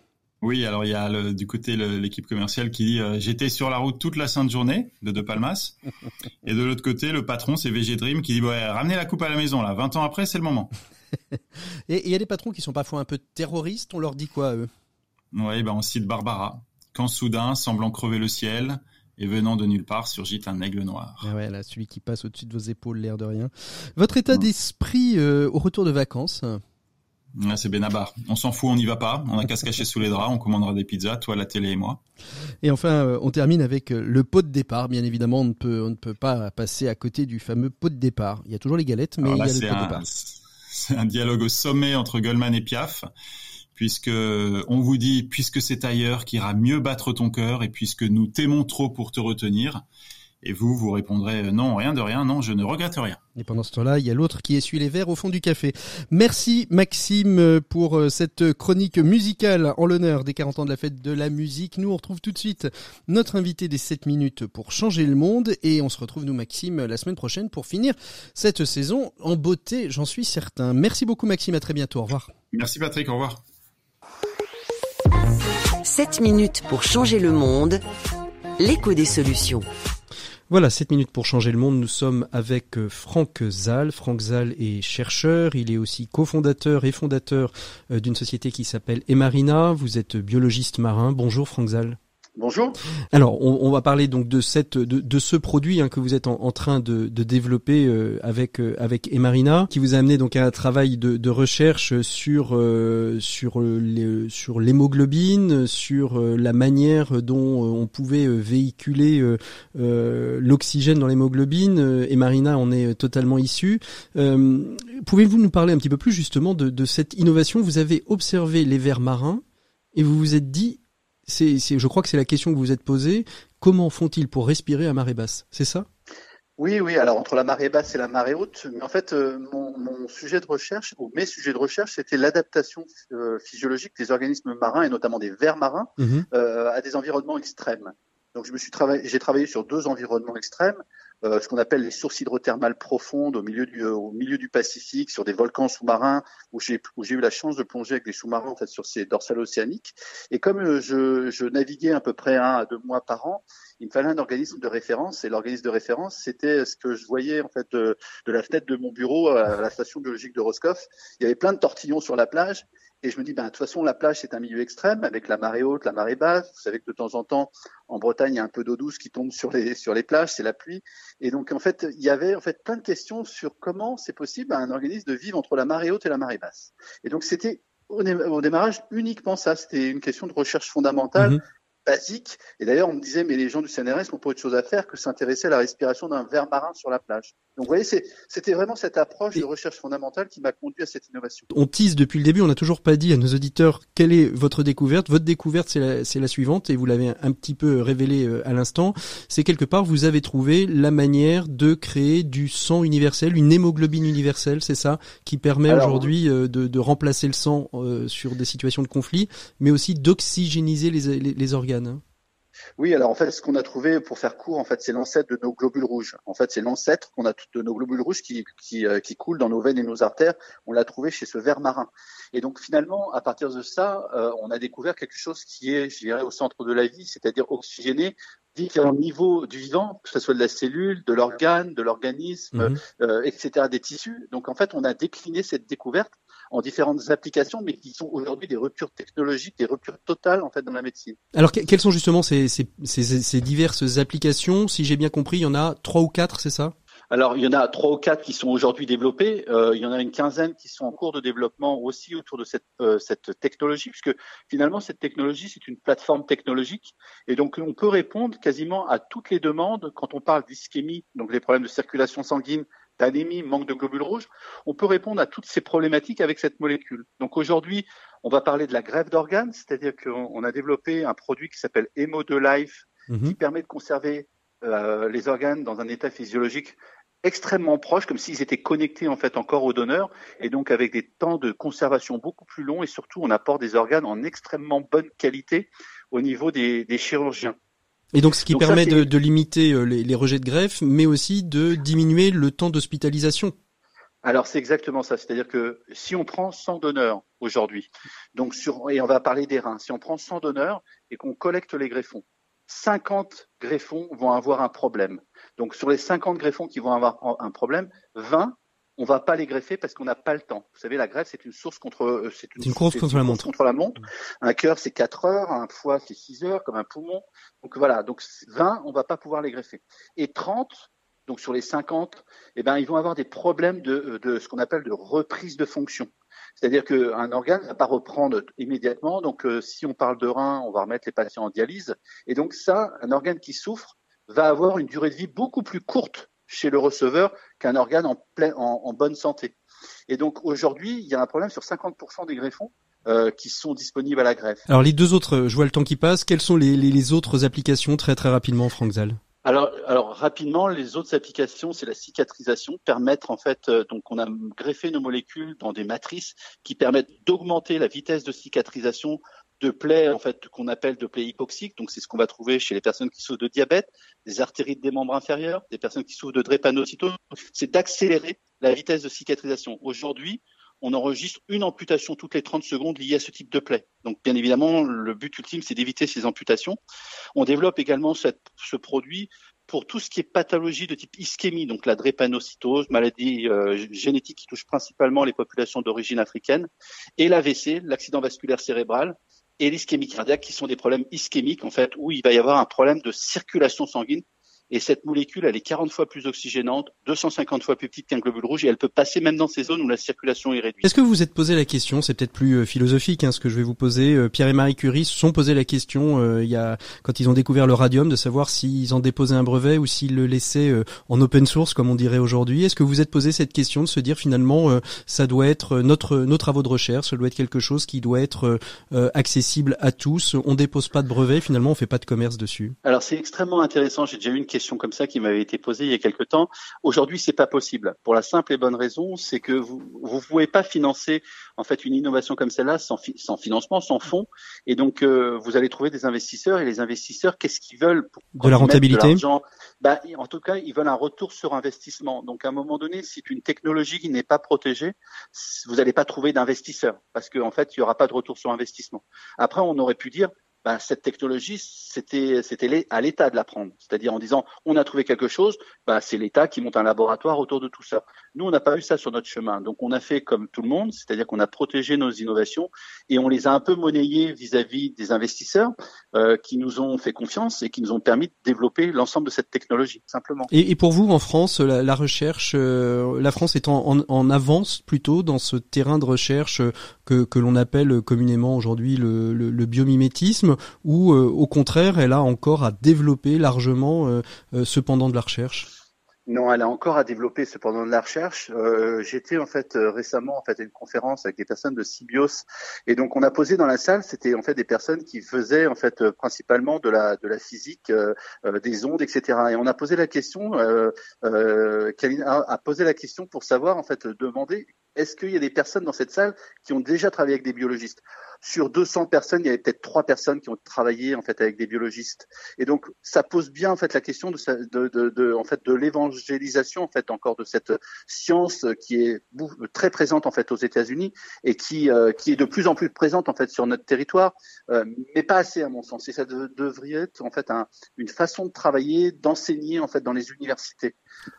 Oui, alors il y a du côté l'équipe commerciale qui dit euh, j'étais sur la route toute la sainte journée de De Palmas, et de l'autre côté le patron c'est VG Dream qui dit ouais ramenez la coupe à la maison là, 20 ans après c'est le moment. et il y a des patrons qui sont parfois un peu terroristes, on leur dit quoi eux? Oui, ben on cite Barbara quand soudain, semblant crever le ciel, et venant de nulle part surgit un aigle noir. Ah ouais, là, celui qui passe au-dessus de vos épaules, l'air de rien. Votre état d'esprit euh, au retour de vacances c'est Benabar. On s'en fout, on n'y va pas. On a qu'à se cacher sous les draps. On commandera des pizzas, toi, la télé et moi. Et enfin, euh, on termine avec euh, le pot de départ. Bien évidemment, on ne peut, on ne peut pas passer à côté du fameux pot de départ. Il y a toujours les galettes, mais il y a le pot de départ. C'est un dialogue au sommet entre Goldman et Piaf puisque on vous dit puisque c'est ailleurs qu'ira mieux battre ton cœur et puisque nous t'aimons trop pour te retenir, et vous, vous répondrez euh, non, rien de rien, non, je ne regrette rien. Et pendant ce temps-là, il y a l'autre qui essuie les verres au fond du café. Merci Maxime euh, pour euh, cette chronique musicale en l'honneur des 40 ans de la fête de la musique. Nous, on retrouve tout de suite notre invité des 7 minutes pour changer le monde. Et on se retrouve, nous, Maxime, la semaine prochaine pour finir cette saison en beauté, j'en suis certain. Merci beaucoup Maxime, à très bientôt. Au revoir. Merci Patrick, au revoir. 7 minutes pour changer le monde. L'écho des solutions. Voilà, 7 minutes pour changer le monde. Nous sommes avec euh, Franck Zal. Franck Zal est chercheur. Il est aussi cofondateur et fondateur euh, d'une société qui s'appelle Emarina. Vous êtes biologiste marin. Bonjour Franck Zal. Bonjour. Alors, on, va parler donc de cette, de, ce produit hein, que vous êtes en, train de, développer euh, avec euh, avec Emarina, qui vous a amené donc à un travail de, recherche sur euh, sur les, sur l'hémoglobine, sur la manière dont on pouvait véhiculer l'oxygène dans l'hémoglobine. Emarina en est totalement issu. Pouvez-vous nous parler un petit peu plus justement de, de cette innovation? Vous avez observé les vers marins et vous vous êtes dit c'est, je crois que c'est la question que vous vous êtes posée. Comment font-ils pour respirer à marée basse? C'est ça? Oui, oui. Alors entre la marée basse et la marée haute, mais en fait, euh, mon, sujet de recherche ou mes sujets de recherche, c'était l'adaptation euh, physiologique des organismes marins et notamment des vers marins mhm. euh, à des environnements extrêmes. Donc je me suis travaillé, j'ai travaillé sur deux environnements extrêmes. Euh, ce qu'on appelle les sources hydrothermales profondes au milieu du, au milieu du Pacifique, sur des volcans sous-marins, où j'ai eu la chance de plonger avec des sous-marins en fait sur ces dorsales océaniques. Et comme euh, je, je naviguais à peu près un à deux mois par an, il me fallait un organisme de référence. Et l'organisme de référence, c'était ce que je voyais en fait de, de, la fenêtre de mon bureau à la station biologique de Roscoff. Il y avait plein de tortillons sur la plage. Et je me dis, ben, de toute façon, la plage, c'est un milieu extrême avec la marée haute, la marée basse. Vous savez que de temps en temps, en Bretagne, il y a un peu d'eau douce qui tombe sur les, sur les plages, c'est la pluie. Et donc, en fait, il y avait en fait plein de questions sur comment c'est possible à un organisme de vivre entre la marée haute et la marée basse. Et donc, c'était au, démarrage uniquement ça. C'était une question de recherche fondamentale. Mm-hmm basique. Et d'ailleurs, on me disait, mais les gens du CNRS n'ont pas autre chose à faire que s'intéresser à la respiration d'un ver marin sur la plage. Donc, vous voyez, c'était vraiment cette approche de recherche fondamentale qui m'a conduit à cette innovation. On tease depuis le début, on n'a toujours pas dit à nos auditeurs quelle est votre découverte. Votre découverte, c'est la, la, suivante, et vous l'avez un petit peu révélé euh, à l'instant. C'est quelque part, vous avez trouvé la manière de créer du sang universel, une hémoglobine universelle, c'est ça, qui permet aujourd'hui euh, de, de, remplacer le sang euh, sur des situations de conflit, mais aussi d'oxygéniser les, les, les organes. Oui, alors en fait, ce qu'on a trouvé, pour faire court, en fait, c'est l'ancêtre de nos globules rouges. En fait, c'est l'ancêtre qu'on a de nos globules rouges qui, qui, euh, qui coulent dans nos veines et nos artères. On l'a trouvé chez ce ver marin. Et donc finalement, à partir de ça, euh, on a découvert quelque chose qui est, je dirais, au centre de la vie, c'est-à-dire oxygéné, différents niveaux du vivant, que ce soit de la cellule, de l'organe, de l'organisme, mhm. euh, etc., des tissus. Donc en fait, on a décliné cette découverte en différentes applications, mais qui sont aujourd'hui des ruptures technologiques, des ruptures totales en fait dans la médecine. Alors quelles sont justement ces, ces, ces, ces diverses applications? Si j'ai bien compris, il y en a trois ou quatre, c'est ça? Alors, il y en a trois ou quatre qui sont aujourd'hui développés. Euh, il y en a une quinzaine qui sont en cours de développement aussi autour de cette, euh, cette technologie, puisque finalement, cette technologie, c'est une plateforme technologique. Et donc, on peut répondre quasiment à toutes les demandes quand on parle d'ischémie, donc les problèmes de circulation sanguine, d'anémie, manque de globules rouges, on peut répondre à toutes ces problématiques avec cette molécule. Donc aujourd'hui, on va parler de la greffe d'organes, c'est-à-dire qu'on a développé un produit qui s'appelle Hemo de Life, mhm. qui permet de conserver euh, les organes dans un état physiologique extrêmement proche, comme s'ils étaient connectés en fait encore au donneur, et donc avec des temps de conservation beaucoup plus longs, et surtout on apporte des organes en extrêmement bonne qualité au niveau des chirurgiens. Et donc, ce qui permet de, de, limiter euh, les, les, rejets de greffe, mais aussi de diminuer le temps d'hospitalisation. Alors, c'est exactement ça. C'est-à-dire que si on prend 100 donneurs aujourd'hui, donc sur, et on va parler des reins, si on prend 100 donneurs et qu'on collecte les greffons, 50 greffons vont avoir un problème. Donc, sur les 50 greffons qui vont avoir un problème, 20 on va pas les greffer parce qu'on n'a pas le temps. Vous savez, la greffe, c'est une source contre, euh, c'est une, course contre, la montre. contre la montre. Un cœur, c'est 4 heures, un foie, c'est 6 heures, comme un poumon. Donc voilà, donc 20, on va pas pouvoir les greffer. Et 30, donc sur les 50, eh ben, ils vont avoir des problèmes de, de ce qu'on appelle de reprise de fonction. C'est-à-dire qu'un organe ne va pas reprendre immédiatement. Donc, euh, si on parle de rein, on va remettre les patients en dialyse. Et donc, ça, un organe qui souffre va avoir une durée de vie beaucoup plus courte chez le receveur qu'un organe en, plein, en, bonne santé. Et donc, aujourd'hui, il y a un problème sur 50% des greffons euh, qui sont disponibles à la greffe. Alors les deux autres, je vois le temps qui passe. Quelles sont les, les, les autres applications très très rapidement, Franck Zal alors, alors rapidement, les autres applications, c'est la cicatrisation, permettre en fait, euh, donc on a greffé nos molécules dans des matrices qui permettent d'augmenter la vitesse de cicatrisation de plaies en fait qu'on appelle de plaies hypoxiques. Donc c'est ce qu'on va trouver chez les personnes qui souffrent de diabète, des artérites des membres inférieurs, des personnes qui souffrent de drépanocytose. C'est d'accélérer la vitesse de cicatrisation. Aujourd'hui, on enregistre une amputation toutes les 30 secondes liée à ce type de plaie. Donc bien évidemment, le but ultime, c'est d'éviter ces amputations. On développe également ce produit pour tout ce qui est pathologie de type ischémie, donc la drépanocytose, maladie euh, génétique qui touche principalement les populations d'origine africaine, et l'AVC, l'accident vasculaire cérébral, et l'ischémie cardiaque, qui sont des problèmes ischémiques, en fait, où il va y avoir un problème de circulation sanguine et cette molécule, elle est 40 fois plus oxygénante, 250 fois plus petite qu'un globule rouge, et elle peut passer même dans ces zones où la circulation est réduite. Est-ce que vous vous êtes posé la question, c'est peut-être plus euh, philosophique hein, ce que je vais vous poser, euh, Pierre et Marie Curie se sont posé la question euh, il y a, quand ils ont découvert le radium de savoir s'ils en déposaient un brevet ou s'ils le laissaient en open source comme on dirait aujourd'hui. Est-ce que vous vous êtes posé cette question de se dire finalement ça doit être notre nos travaux de recherche, ça doit être quelque chose qui doit être accessible à tous, on dépose pas de brevet, finalement on fait pas de commerce dessus? Alors c'est extrêmement intéressant, j'ai déjà eu une question comme ça qui m'avait été posée il y a quelque temps. Aujourd'hui, c'est pas possible. Pour la simple et bonne raison, c'est que vous vous pouvez pas financer en fait une innovation comme celle-là sans, sans financement, sans fonds. Et donc euh, vous allez trouver des investisseurs et les investisseurs, qu'est-ce qu'ils veulent pour De la rentabilité. bah, en tout cas, ils veulent un retour sur investissement. Donc à un moment donné, si une technologie qui n'est pas protégée, vous n'allez pas trouver d'investisseurs parce qu'en en fait, il y aura pas de retour sur investissement. Après, on aurait pu dire ben, cette technologie, c'était c'était à l'État de la prendre. C'est-à-dire en disant, on a trouvé quelque chose, ben, c'est l'État qui monte un laboratoire autour de tout ça. Nous, on n'a pas eu ça sur notre chemin. Donc, on a fait comme tout le monde, c'est-à-dire qu'on a protégé nos innovations et on les a un peu monnayées vis-à-vis des investisseurs euh, qui nous ont fait confiance et qui nous ont permis de développer l'ensemble de cette technologie, simplement. Et, pour vous, en France, la, recherche, euh, la France est en, avance plutôt dans ce terrain de recherche que, que l'on appelle communément aujourd'hui le biomimétisme ou euh, au contraire elle a encore à développer largement euh, euh, ce pendant de la recherche? Non, elle a encore à développer cependant de la recherche. J'étais en fait récemment en fait à une conférence avec des personnes de Sybios et donc on a posé dans la salle, c'était en fait des personnes qui faisaient en fait principalement de la de la physique, des ondes, etc. Et on a posé la question, a posé la question pour savoir en fait demander est-ce qu'il y a des personnes dans cette salle qui ont déjà travaillé avec des biologistes? Sur 200 personnes, il y avait peut-être trois personnes qui ont travaillé en fait avec des biologistes. Et donc ça pose bien en fait la question de, de, de, de en fait de l'évangélisation en fait encore de cette science qui est très présente en fait aux États-Unis et qui euh, qui est de plus en plus présente en fait sur notre territoire, euh, mais pas assez à mon sens. Et ça devrait être en fait un, une façon de travailler, d'enseigner en fait dans les universités,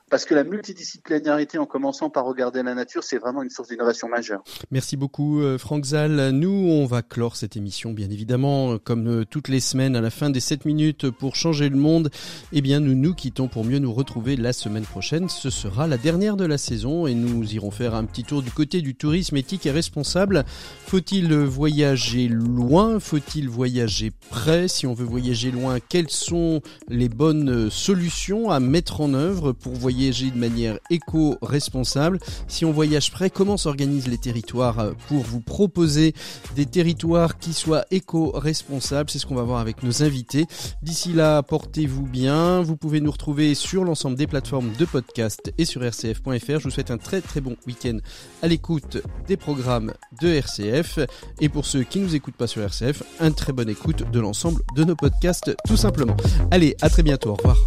parce que la multidisciplinarité en commençant par regarder la nature, c'est vraiment une source d'innovation majeure. Merci beaucoup euh, Franck Zal. Nous on va clore cette émission, bien évidemment, comme euh, toutes les semaines, à la fin des 7 minutes pour changer le monde. Eh bien, nous nous quittons pour mieux nous retrouver la semaine prochaine. Ce sera la dernière de la saison et nous irons faire un petit tour du côté du tourisme éthique et responsable. Faut-il voyager loin? Faut-il voyager près? Si on veut voyager loin, quelles sont les bonnes solutions à mettre en œuvre pour voyager de manière éco-responsable Si on voyage près, comment s'organisent les territoires pour vous proposer des territoires territoire qui soit éco-responsable. C'est ce qu'on va voir avec nos invités. D'ici là, portez-vous bien. Vous pouvez nous retrouver sur l'ensemble des plateformes de podcast et sur rcf.fr. Je vous souhaite un très très bon week-end à l'écoute des programmes de RCF. Et pour ceux qui ne nous écoutent pas sur RCF, un très bonne écoute de l'ensemble de nos podcasts tout simplement. Allez, à très bientôt. Au revoir.